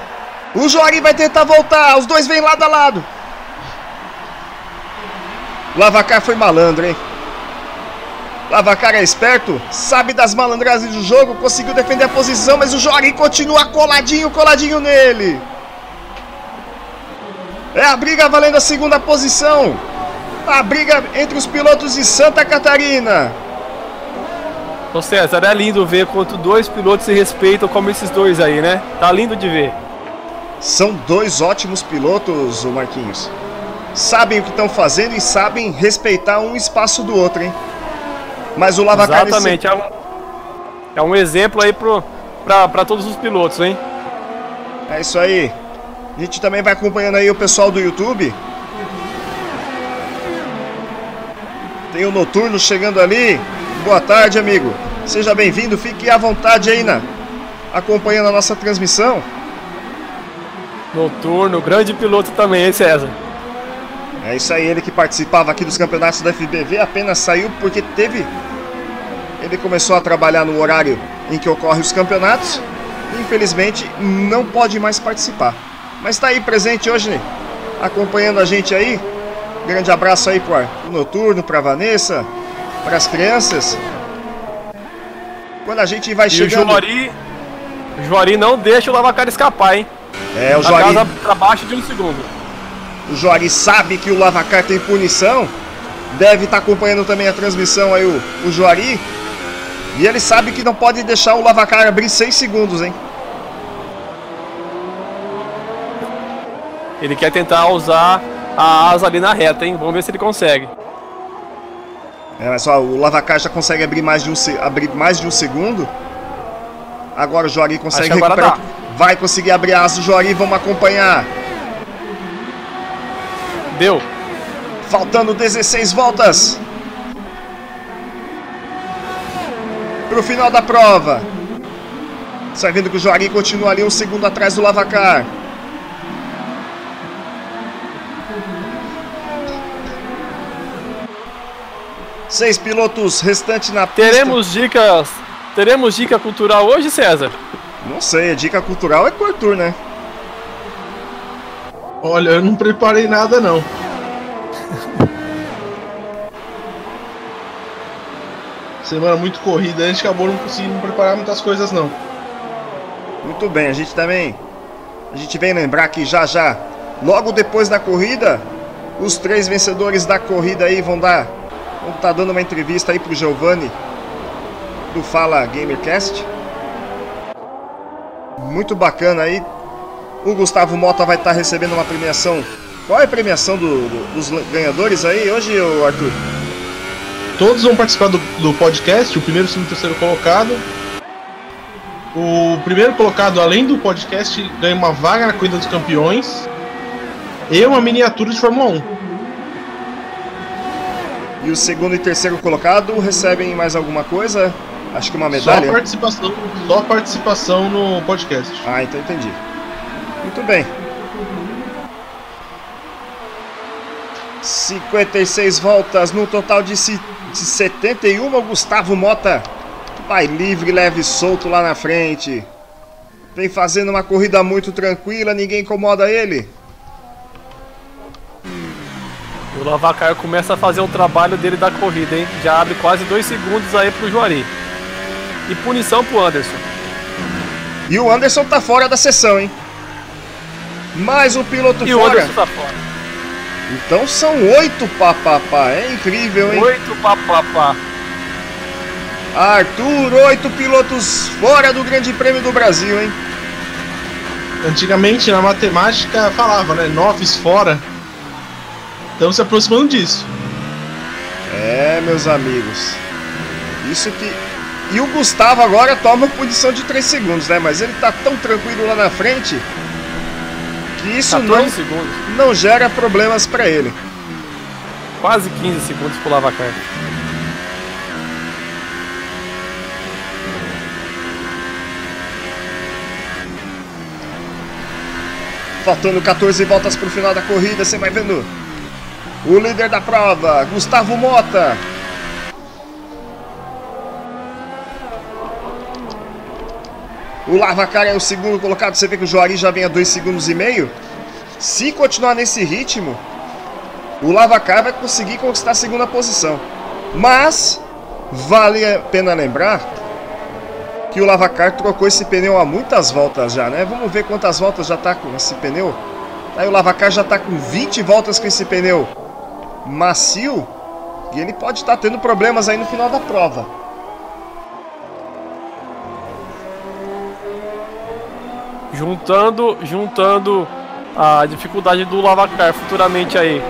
O Joari vai tentar voltar, os dois vêm lado a lado. Lavacar foi malandro, hein? Lavacar é esperto, sabe das malandragens do jogo, conseguiu defender a posição, mas o Joari continua coladinho, coladinho nele. É a briga valendo a segunda posição. A briga entre os pilotos de Santa Catarina. Ô César, é lindo ver quanto dois pilotos se respeitam como esses dois aí, né? Tá lindo de ver. São dois ótimos pilotos, o Marquinhos. Sabem o que estão fazendo e sabem respeitar um espaço do outro, hein? Mas o Lavacar nesse- Exatamente, é um, é um exemplo aí pra todos os pilotos, hein? É isso aí. A gente também vai acompanhando aí o pessoal do YouTube. Tem o Noturno chegando ali. Boa tarde, amigo. Seja bem-vindo. Fique à vontade aí, na, acompanhando a nossa transmissão. Noturno, grande piloto também, hein, César? É isso aí, ele que participava aqui dos campeonatos da FBV apenas saiu porque teve. Ele começou a trabalhar no horário em que ocorrem os campeonatos. E, infelizmente, não pode mais participar. Mas está aí presente hoje, né? acompanhando a gente aí. Grande abraço aí pro Ar- pro Noturno, pra Vanessa, para as crianças. Quando a gente vai E o chegando. Juari, o Juari não deixa o Lavacar escapar, hein? É, o A Joari, casa abaixo de um segundo. o Joari sabe que o Lavacar tem punição. Deve estar acompanhando também a transmissão aí o, o Joari. E ele sabe que não pode deixar o Lavacar abrir 6 segundos, hein? Ele quer tentar usar a asa ali na reta, hein? Vamos ver se ele consegue. É, mas só o Lavacar já consegue abrir mais de um, abrir mais de um segundo. Agora o Joari consegue agora recuperar. Vai conseguir abrir a asa do Joari, vamos acompanhar. Deu. Faltando 16 voltas. Pro final da prova. Você vai vendo que o Joari continua ali um segundo atrás do Lavacar. Seis pilotos restantes na pista. Teremos dicas. Teremos dica cultural hoje, César? Não sei, a dica cultural é Cortur, né? Olha, eu não preparei nada não. Semana muito corrida, a gente acabou não conseguindo preparar muitas coisas não. Muito bem, a gente também. A gente vem lembrar que já já, logo depois da corrida, os três vencedores da corrida aí vão dar. Vão estar dando uma entrevista aí pro Giovanni do Fala Gamercast. Muito bacana aí. O Gustavo Mota vai estar recebendo uma premiação. Qual é a premiação do- do- dos ganhadores aí hoje, Arthur? Todos vão participar do, do podcast, o primeiro, segundo e terceiro colocado. O primeiro colocado, além do podcast, ganha uma vaga na Corrida dos Campeões e uma miniatura de Fórmula 1. E o segundo e terceiro colocado recebem mais alguma coisa? Acho que uma Só medalha. participação, só participação no podcast. Ah, então entendi. Muito bem. 56 voltas no total de, de 71. O Gustavo Mota vai livre, leve e solto lá na frente. Vem fazendo uma corrida muito tranquila, ninguém incomoda ele. O Lavacar começa a fazer o trabalho dele da corrida, hein? Já abre quase dois segundos aí pro Juari. E punição pro Anderson. E o Anderson tá fora da sessão, hein? Mais um piloto E o fora. Anderson tá fora. Então são oito papapá. É incrível, hein? Oito papapá. Arthur, oito pilotos fora do Grande Prêmio do Brasil, hein? Antigamente na matemática falava, né? Noves fora. Estamos se aproximando disso. É, meus amigos. Isso que. E o Gustavo agora toma punição de 3 segundos, né? Mas ele tá tão tranquilo lá na frente que isso 14 não, segundos. não gera problemas pra ele. Quase 15 segundos pro Lavacar. Faltando 14 voltas pro final da corrida, você vai vendo o líder da prova, Gustavo Mota. O Lavacar é o segundo colocado, você vê que o Joari já vem a 2 segundos e meio. Se continuar nesse ritmo, o Lavacar vai conseguir conquistar a segunda posição. Mas, vale a pena lembrar que o Lavacar trocou esse pneu há muitas voltas já, né? Vamos ver quantas voltas já tá com esse pneu. Aí o Lavacar já tá com 20 voltas com esse pneu macio e ele pode estar tendo problemas aí no final da prova. Juntando, juntando a dificuldade do Lavacar futuramente aí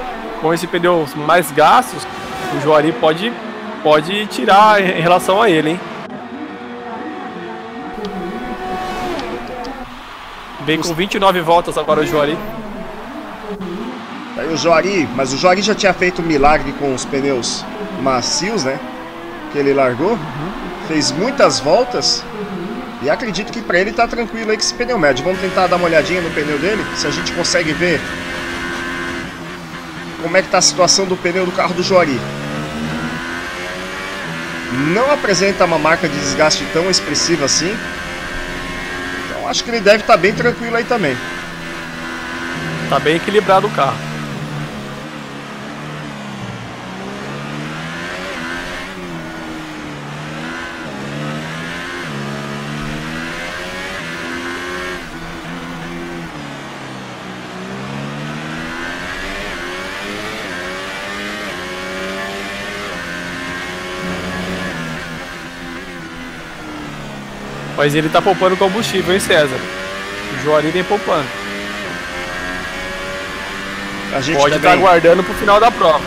com esse pneu mais gastos, o Juari pode, pode tirar em relação a ele, hein? Vem com 29 voltas agora o Juari. O Joari, mas o Joari já tinha feito um milagre com os pneus macios, né? Que ele largou, fez muitas voltas e acredito que pra ele tá tranquilo aí com esse pneu médio. Vamos tentar dar uma olhadinha no pneu dele, se a gente consegue ver como é que tá a situação do pneu do carro do Joari. Não apresenta uma marca de desgaste tão expressiva assim. Então acho que ele deve estar bem tranquilo aí também. Tá bem equilibrado o carro. Mas ele tá poupando combustível, hein, César? O Juari vem poupando. A gente Pode estar também... aguardando pro final da prova.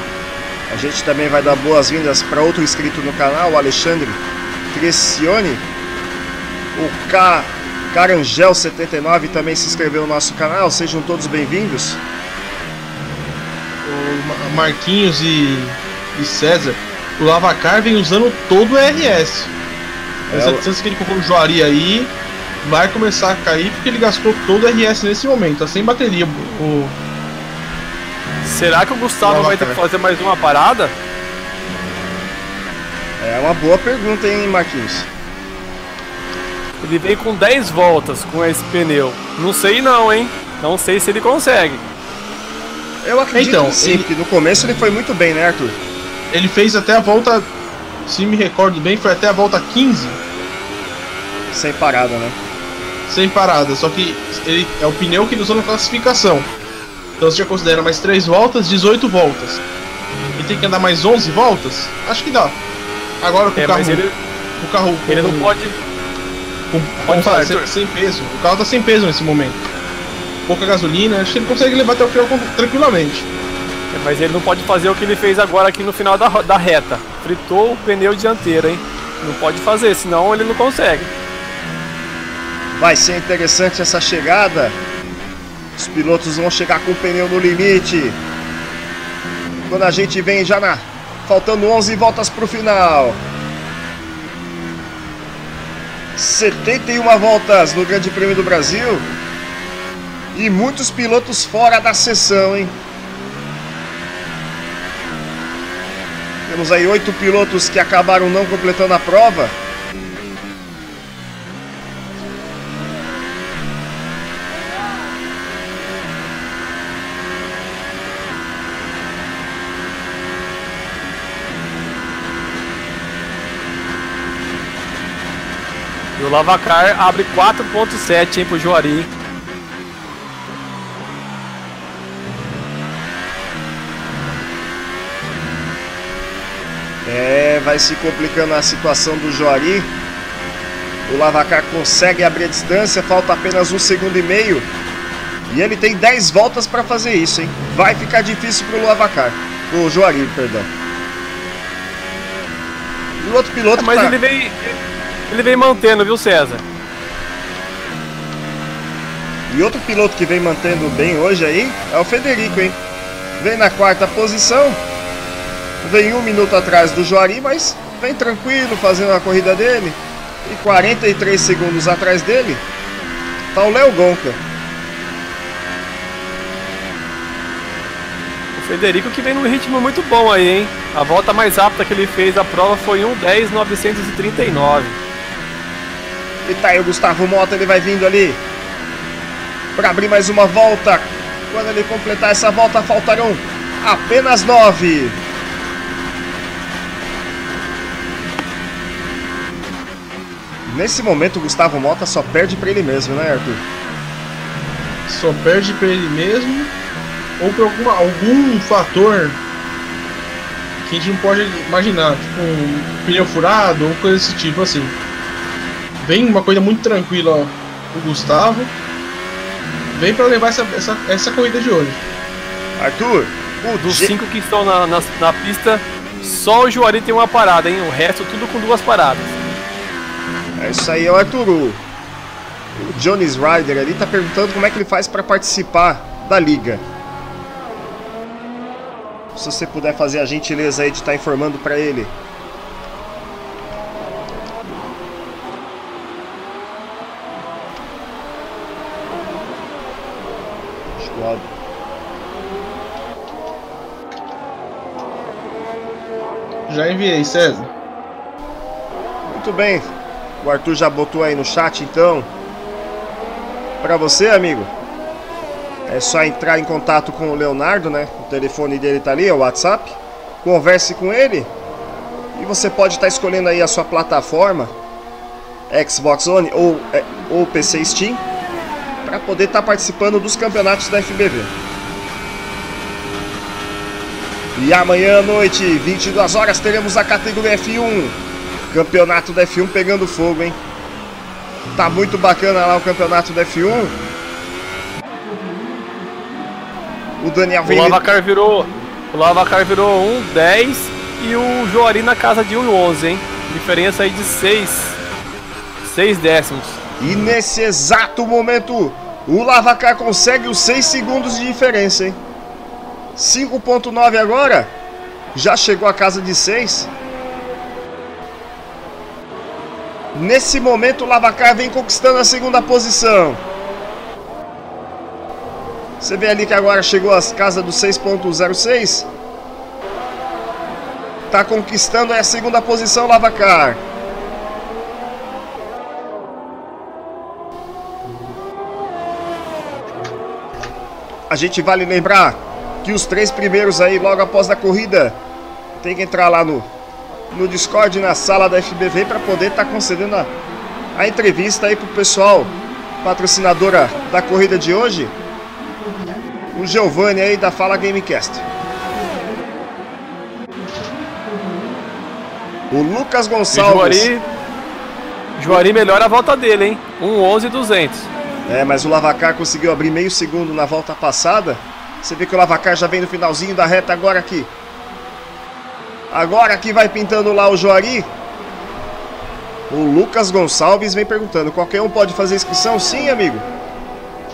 A gente também vai dar boas-vindas para outro inscrito no canal, o Alexandre Crescione. O K Carangel79 também se inscreveu no nosso canal. Sejam todos bem-vindos. Marquinhos e, e César, o Lavacar vem usando todo o RS. Essa É, o- distância que ele colocou no Joari aí vai começar a cair porque ele gastou todo o RS nesse momento, tá sem bateria. O, Será que o Gustavo vai ter que fazer mais uma parada? É uma boa pergunta, hein, Marquinhos? ele vem com 10 voltas com esse pneu. Não sei não, hein? Não sei se ele consegue. Eu acredito Então, que sim, ele- que no começo ele foi muito bem, né, Arthur? Ele fez até a volta, se me recordo bem, foi até a volta 15, Sem parada, né? sem parada. Só que ele é o pneu que ele usou na classificação. Então você já considera mais 3 voltas, 18 voltas. E tem que andar mais 11 voltas? Acho que dá. Agora com É, o carro. mas ele, O carro ele não com- pode. com- Pode vamos falar, falar, sem, sem peso. O carro tá sem peso nesse momento. Pouca gasolina, acho que ele consegue levar até o final com- tranquilamente. é, Mas ele não pode fazer o que ele fez agora aqui no final da, da reta. Fritou o pneu dianteiro, hein? Não pode fazer, senão ele não consegue. Vai ser interessante essa chegada. Os pilotos vão chegar com o pneu no limite. Quando a gente vem já na. Faltando 11 voltas pro final. 71 voltas no Grande Prêmio do Brasil. E muitos pilotos fora da sessão, hein? Temos aí oito pilotos que acabaram não completando a prova. Lavacar abre 4.7, hein, pro Juari. É, vai se complicando a situação do Joari. O Lavacar consegue abrir a distância, falta apenas um segundo e meio. E ele tem 10 voltas para fazer isso, hein? Vai ficar difícil pro Lavacar. O Joari, perdão. E o outro piloto Mas tá- ele vem. Ele vem mantendo, viu, César? E outro piloto que vem mantendo bem hoje aí é o Federico, hein? Vem na quarta posição. Vem um minuto atrás do Joari, mas vem tranquilo fazendo a corrida dele. E 43 segundos atrás dele tá o Léo Gonca. O Federico que vem num ritmo muito bom aí, hein? A volta mais rápida que ele fez da prova foi 1:10.939. E tá aí o Gustavo Mota, ele vai vindo ali para abrir mais uma volta. Quando ele completar essa volta, faltarão apenas nove. Nesse momento, o Gustavo Mota só perde para ele mesmo, né, Arthur? Só perde pra ele mesmo ou por alguma, algum fator que a gente não pode imaginar, tipo um pneu furado ou coisa desse tipo assim. Vem uma coisa muito tranquila o Gustavo. Vem pra levar essa, essa, essa corrida de hoje. Arthur, o Dos cinco que estão na, na, na pista, só o Juari tem uma parada, hein? O resto tudo com duas paradas. É isso aí, o Arthur. O, Jones Ryder ali tá perguntando como é que ele faz para participar da liga. Se você puder fazer a gentileza aí de estar informando para ele. Acho que o áudio- Já enviei, César. Muito bem. O Arthur já botou aí no chat então. Para você, amigo. É só entrar em contato com o Leonardo, né? O telefone dele tá ali, é o WhatsApp. Converse com ele. E você pode estar escolhendo aí a sua plataforma Xbox One ou, é, ou PC Steam para poder estar participando dos campeonatos da FBV. E amanhã à noite, 22 horas, teremos a categoria F1. Campeonato da F1 pegando fogo, hein? Tá muito bacana lá o campeonato da F1. O Daniel O vem. Lavacar virou. O Lavacar virou 1,10 e o Juari na casa de 1,11, hein? Diferença aí de 6. 6 décimos. E nesse exato momento, o Lavacar consegue os 6 segundos de diferença, hein? 5.9 agora? Já chegou a casa de 6? Nesse momento o Lavacar vem conquistando a segunda posição. Você vê ali que agora chegou às casa do 6.06. Tá conquistando a segunda posição Lavacar. A gente vale lembrar que os três primeiros aí, logo após a corrida, tem que entrar lá no, no Discord, na sala da FBV, para poder estar concedendo a, a entrevista aí pro pessoal, patrocinadora da corrida de hoje, o Giovanni aí da Fala Gamecast. O Lucas E Gonçalves. Juari. Juari melhora a volta dele, hein? 1,11,200. É, mas o Lavacar conseguiu abrir meio segundo na volta passada. Você vê que o Lavacar já vem no finalzinho da reta agora aqui. Agora que vai pintando lá o Joari. O Lucas Gonçalves vem perguntando: qualquer um pode fazer inscrição? Sim, amigo.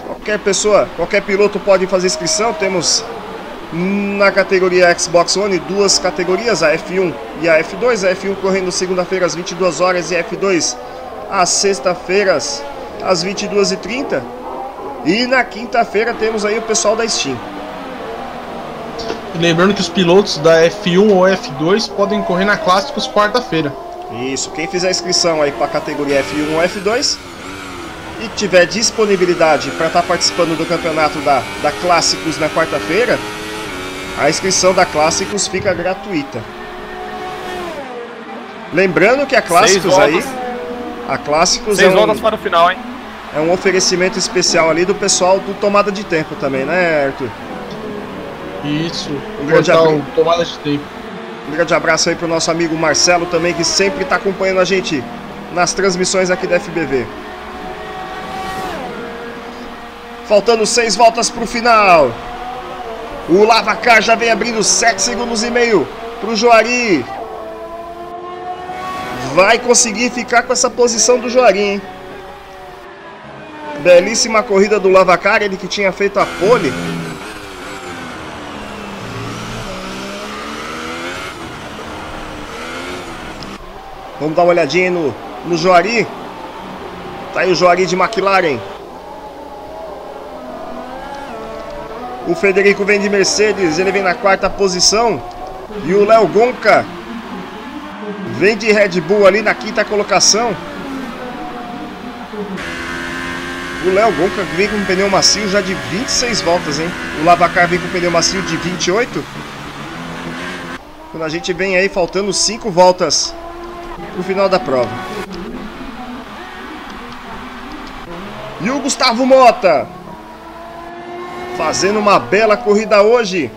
Qualquer pessoa, qualquer piloto pode fazer inscrição. Temos na categoria Xbox One duas categorias, a F1 e a F2. A F1 correndo segunda-feira às 22 horas e a F2 às sexta-feiras às 22h30. E na quinta-feira temos aí o pessoal da Steam. Lembrando que os pilotos da F1 ou F2 podem correr na Clássicos quarta-feira. Isso, quem fizer inscrição aí para a categoria F1 ou F2 e tiver disponibilidade para estar participando do campeonato da, da Clássicos na quarta-feira, a inscrição da Clássicos fica gratuita. Lembrando que a Clássicos aí, a Clássicos é um, voltas para o final, hein? é um oferecimento especial ali do pessoal do Tomada de Tempo também, né, Arthur? Isso, Um o grande abraço. Tomada de Tempo. Um grande abraço aí pro nosso amigo Marcelo também, que sempre está acompanhando a gente nas transmissões aqui da FBV. Faltando seis voltas pro final. O Lavacar já vem abrindo 7 segundos e meio pro Joari. Vai conseguir ficar com essa posição do Joari, hein? Belíssima corrida do Lavacar, ele que tinha feito a pole. Vamos dar uma olhadinha no, no Joari. Tá aí o Joari de McLaren. O Federico vem de Mercedes, ele vem na quarta posição. E o Léo Gonca vem de Red Bull ali na quinta colocação. O Léo Gonca vem com pneu macio já de 26 voltas, hein? O Lavacar vem com pneu macio de 28. Quando a gente vem aí faltando 5 voltas pro final da prova. E o Gustavo Mota fazendo uma bela corrida hoje.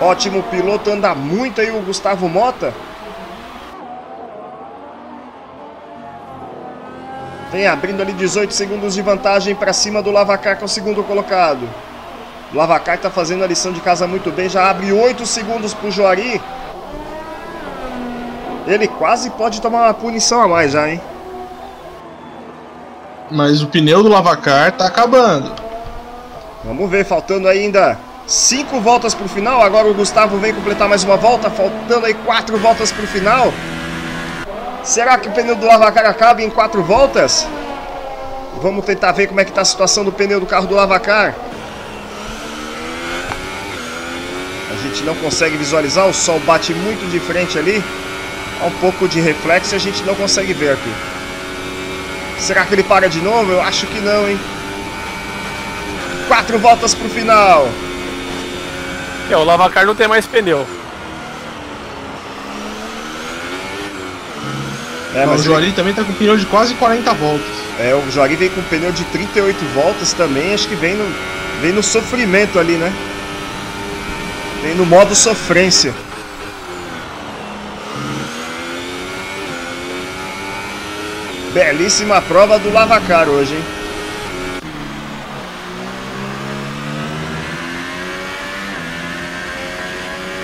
Ótimo piloto, anda muito aí o Gustavo Mota. Vem abrindo ali 18 segundos de vantagem para cima do Lavacar, que é o segundo colocado. O Lavacar está fazendo a lição de casa muito bem, já abre 8 segundos para o Joari. Ele quase pode tomar uma punição a mais já, hein? Mas o pneu do Lavacar tá acabando. Vamos ver, faltando ainda 5 voltas para o final. Agora o Gustavo vem completar mais uma volta, faltando aí 4 voltas para o final. Será que o pneu do Lavacar acaba em 4 voltas? Vamos tentar ver como é que está a situação do pneu do carro do Lavacar. A gente não consegue visualizar, o sol bate muito de frente ali. Há um pouco de reflexo e a gente não consegue ver aqui. Será que ele para de novo? Eu acho que não, hein? Quatro voltas pro final. É, o Lavacar não tem mais pneu. É, Mas o Joari também tá com pneu de quase 40 voltas. É, o Joari vem com pneu de 38 voltas também, acho que vem no, vem no sofrimento ali, né? Vem no modo sofrência. Belíssima prova do Lavacar hoje, hein?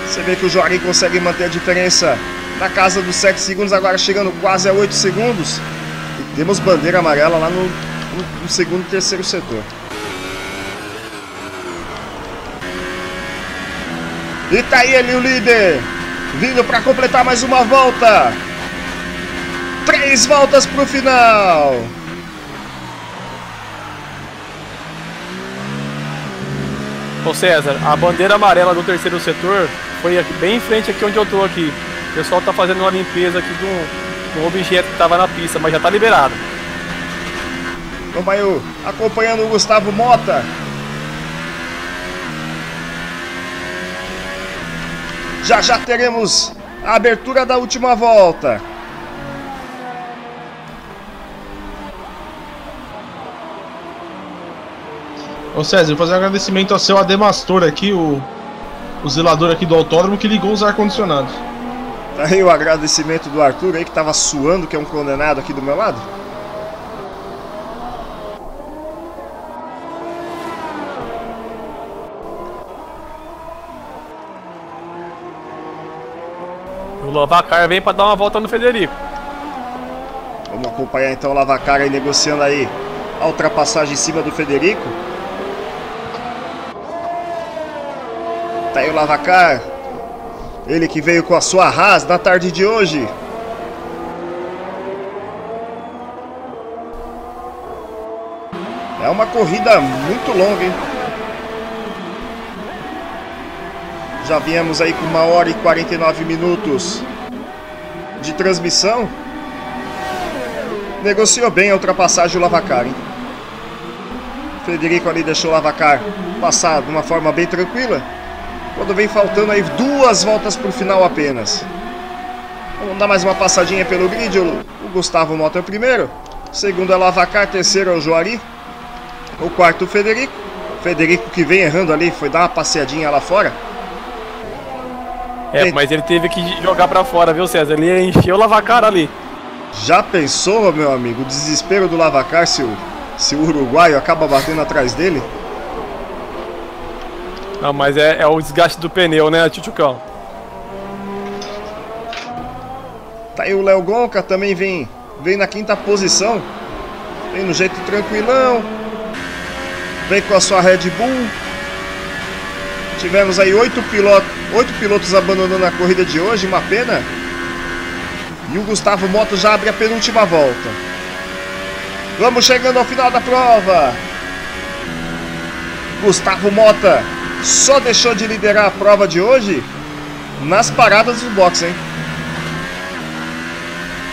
Você vê que o Joari consegue manter a diferença na casa dos 7 segundos, agora chegando quase a 8 segundos. E temos bandeira amarela lá no, no- no segundo e terceiro setor. E tá aí ele o líder, vindo para completar mais uma volta. Três voltas pro final. Ô César, a bandeira amarela do terceiro setor foi aqui, bem em frente aqui onde eu tô aqui. O pessoal tá fazendo uma limpeza aqui de um, de um objeto que tava na pista, mas já tá liberado. Vamos aí, o- acompanhando o Gustavo Mota. Já já teremos a abertura da última volta. Ô César, fazer um agradecimento ao seu Ademastor aqui, o, o zelador aqui do autódromo que ligou os ar-condicionados. Tá aí o agradecimento do Arthur aí que tava suando, que é um condenado aqui do meu lado. Lavacar vem pra dar uma volta no Federico. Vamos acompanhar então o Lavacar aí negociando aí a ultrapassagem em cima do Federico. Tá aí o Lavacar. Ele que veio com a sua Haas na tarde de hoje. É uma corrida muito longa, hein? Já viemos aí com uma hora e 49 minutos de transmissão. Negociou bem a ultrapassagem do Lavacar, hein? Federico ali deixou o Lavacar passar de uma forma bem tranquila. Quando vem faltando aí duas voltas pro final apenas. Vamos dar mais uma passadinha pelo grid. O, o Gustavo Mota é o primeiro. Segundo é o Lavacar, terceiro é o Joari. O quarto o Federico. Federico que vem errando ali, foi dar uma passeadinha lá fora. É, mas ele teve que jogar pra fora, viu, César? Ele encheu o Lavacar ali. Já pensou, meu amigo, o desespero do Lavacar se o, se o uruguaio acaba batendo atrás dele? Não, mas é, é o desgaste do pneu, né, Tchutchucão? Tá aí o Léo Gonca também vem, vem na quinta posição. Vem no jeito tranquilão. Vem com a sua Red Bull. Tivemos aí oito pilotos, oito pilotos abandonando a corrida de hoje, uma pena. E o Gustavo Moto já abre a penúltima volta. Vamos chegando ao final da prova. Gustavo Mota só deixou de liderar a prova de hoje nas paradas do box, hein?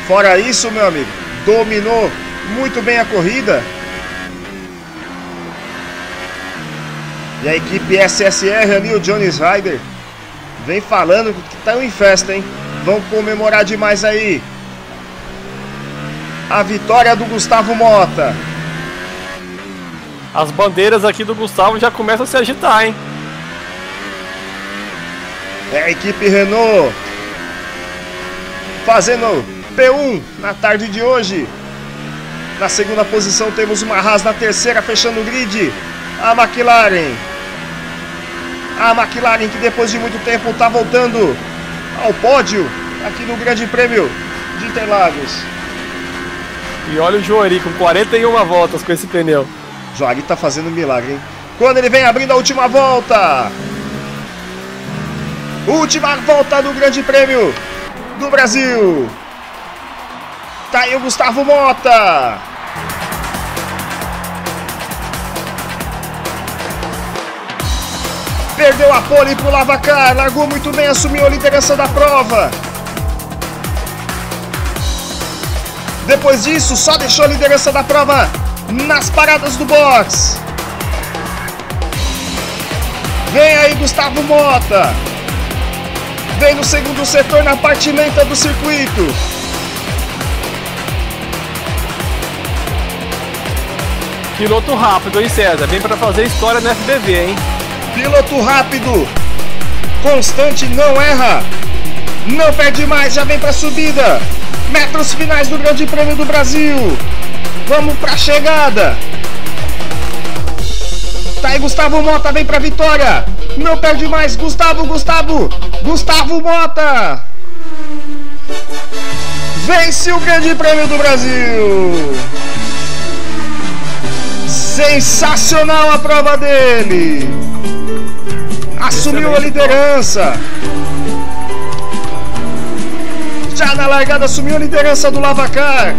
Fora isso, meu amigo, dominou muito bem a corrida. E a equipe SSR ali, o Jones Ryder, vem falando que tá em festa, hein? Vão comemorar demais aí. A vitória do Gustavo Mota. As bandeiras aqui do Gustavo já começam a se agitar, hein? É a equipe Renault fazendo P1 na tarde de hoje. Na segunda posição temos uma Haas, na terceira fechando o grid, a McLaren. A McLaren que depois de muito tempo está voltando ao pódio aqui no Grande Prêmio de Interlagos. E olha o Joari com 41 voltas com esse pneu. Joari tá fazendo milagre, hein? Quando ele vem abrindo a última volta. Última volta do Grande Prêmio do Brasil. Tá aí o Gustavo Mota. Perdeu a pole pro Lavacar, largou muito bem, assumiu a liderança da prova. Depois disso, só deixou a liderança da prova nas paradas do box. Vem aí Gustavo Mota. Vem no segundo setor na parte lenta do circuito. Piloto rápido, hein, César? Vem pra fazer história no FBV, hein? Piloto rápido. Constante, não erra. Não perde mais, já vem pra subida. Metros finais do Grande Prêmio do Brasil. Vamos pra chegada. Tá aí Gustavo Mota, vem pra vitória. Não perde mais, Gustavo, Gustavo. Gustavo Mota. Vence o Grande Prêmio do Brasil. Sensacional a prova dele. Assumiu a liderança. Já na largada assumiu a liderança do Lavacar.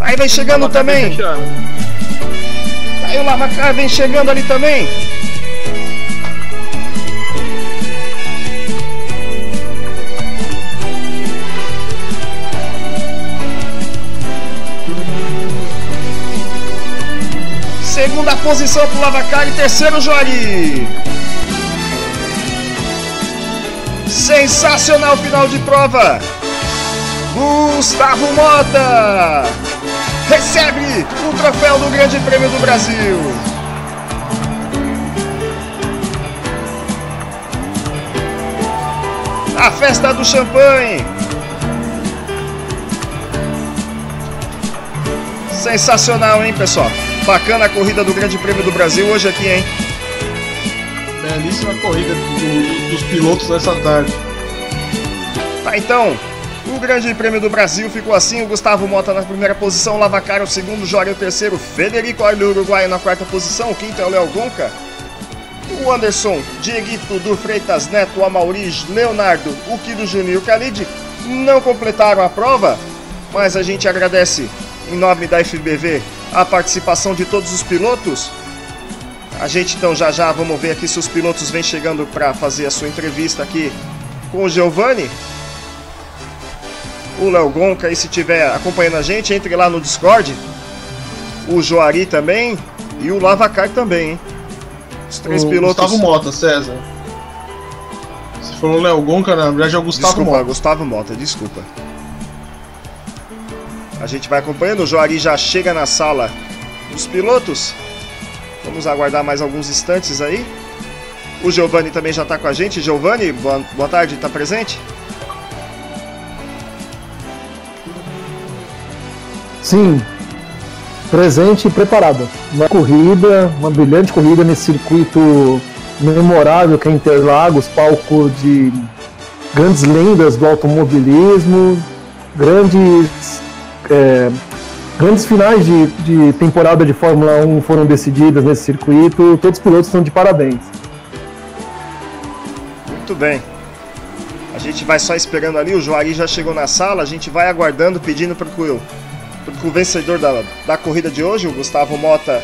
Aí vem chegando também. Aí o Lavacar vem chegando ali também. Segunda posição pro Lavacar e terceiro Joari. Sensacional final de prova. Gustavo Mota recebe o troféu do Grande Prêmio do Brasil. A festa do champanhe. Sensacional, hein, pessoal? Bacana a corrida do Grande Prêmio do Brasil hoje aqui, hein? Belíssima corrida do- dos pilotos nessa tarde. Tá, então. O Grande Prêmio do Brasil ficou assim: o Gustavo Mota na primeira posição, Lavacar o segundo, Jória o terceiro, Federico Arlio Uruguai na quarta posição, o quinto é o Léo Gonca. O Anderson, Dieguito do Freitas Neto, Amauriz, Leonardo, o Kido Júnior e o Khalid não completaram a prova, mas a gente agradece em nome da FBV a participação de todos os pilotos. A gente então já já vamos ver aqui se os pilotos vêm chegando para fazer a sua entrevista aqui com o Giovanni. O Léo Gonca aí se estiver acompanhando a gente, entre lá no Discord. O Joari também e o Lavacar também, hein? Os três o pilotos. Gustavo Mota, César. Se for o Léo Gonca, na verdade é o Gustavo desculpa, Mota. Gustavo Mota, desculpa. A gente vai acompanhando, o Joari já chega na sala dos pilotos. Vamos aguardar mais alguns instantes aí. O Giovanni também já está com a gente. Giovanni, boa, boa tarde, está presente? Sim, presente e preparado. Uma corrida, uma brilhante corrida nesse circuito memorável que é Interlagos, palco de grandes lendas do automobilismo, grandes, é, grandes finais de, de temporada de Fórmula 1 foram decididas nesse circuito. Todos os pilotos estão de parabéns. Muito bem. A gente vai só esperando ali, o Joari já chegou na sala, a gente vai aguardando, pedindo para que o, o vencedor da, da corrida de hoje, o Gustavo Mota,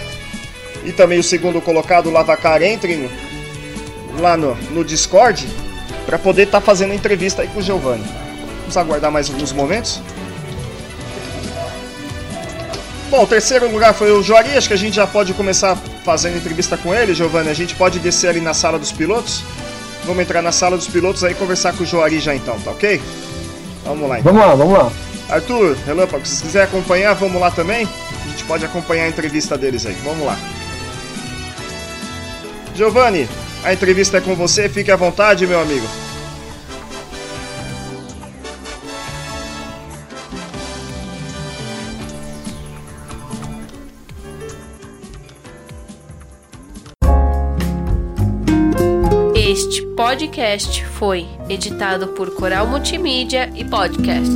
e também o segundo colocado, o Lavacar, entrem lá no, no Discord para poder estar fazendo a entrevista aí com o Giovanni. Vamos aguardar mais alguns momentos. Bom, o terceiro lugar foi o Joari, acho que a gente já pode começar fazendo entrevista com ele, Giovanni. A gente pode descer ali na sala dos pilotos. Vamos entrar na sala dos pilotos aí e conversar com o Joari já então, tá ok? Vamos lá então. Vamos lá, vamos lá. Arthur, Relâmpago, se quiser acompanhar, vamos lá também. A gente pode acompanhar a entrevista deles aí. Vamos lá. Giovanni, a entrevista é com você, fique à vontade, meu amigo. Podcast foi editado por Coral Multimídia e Podcast.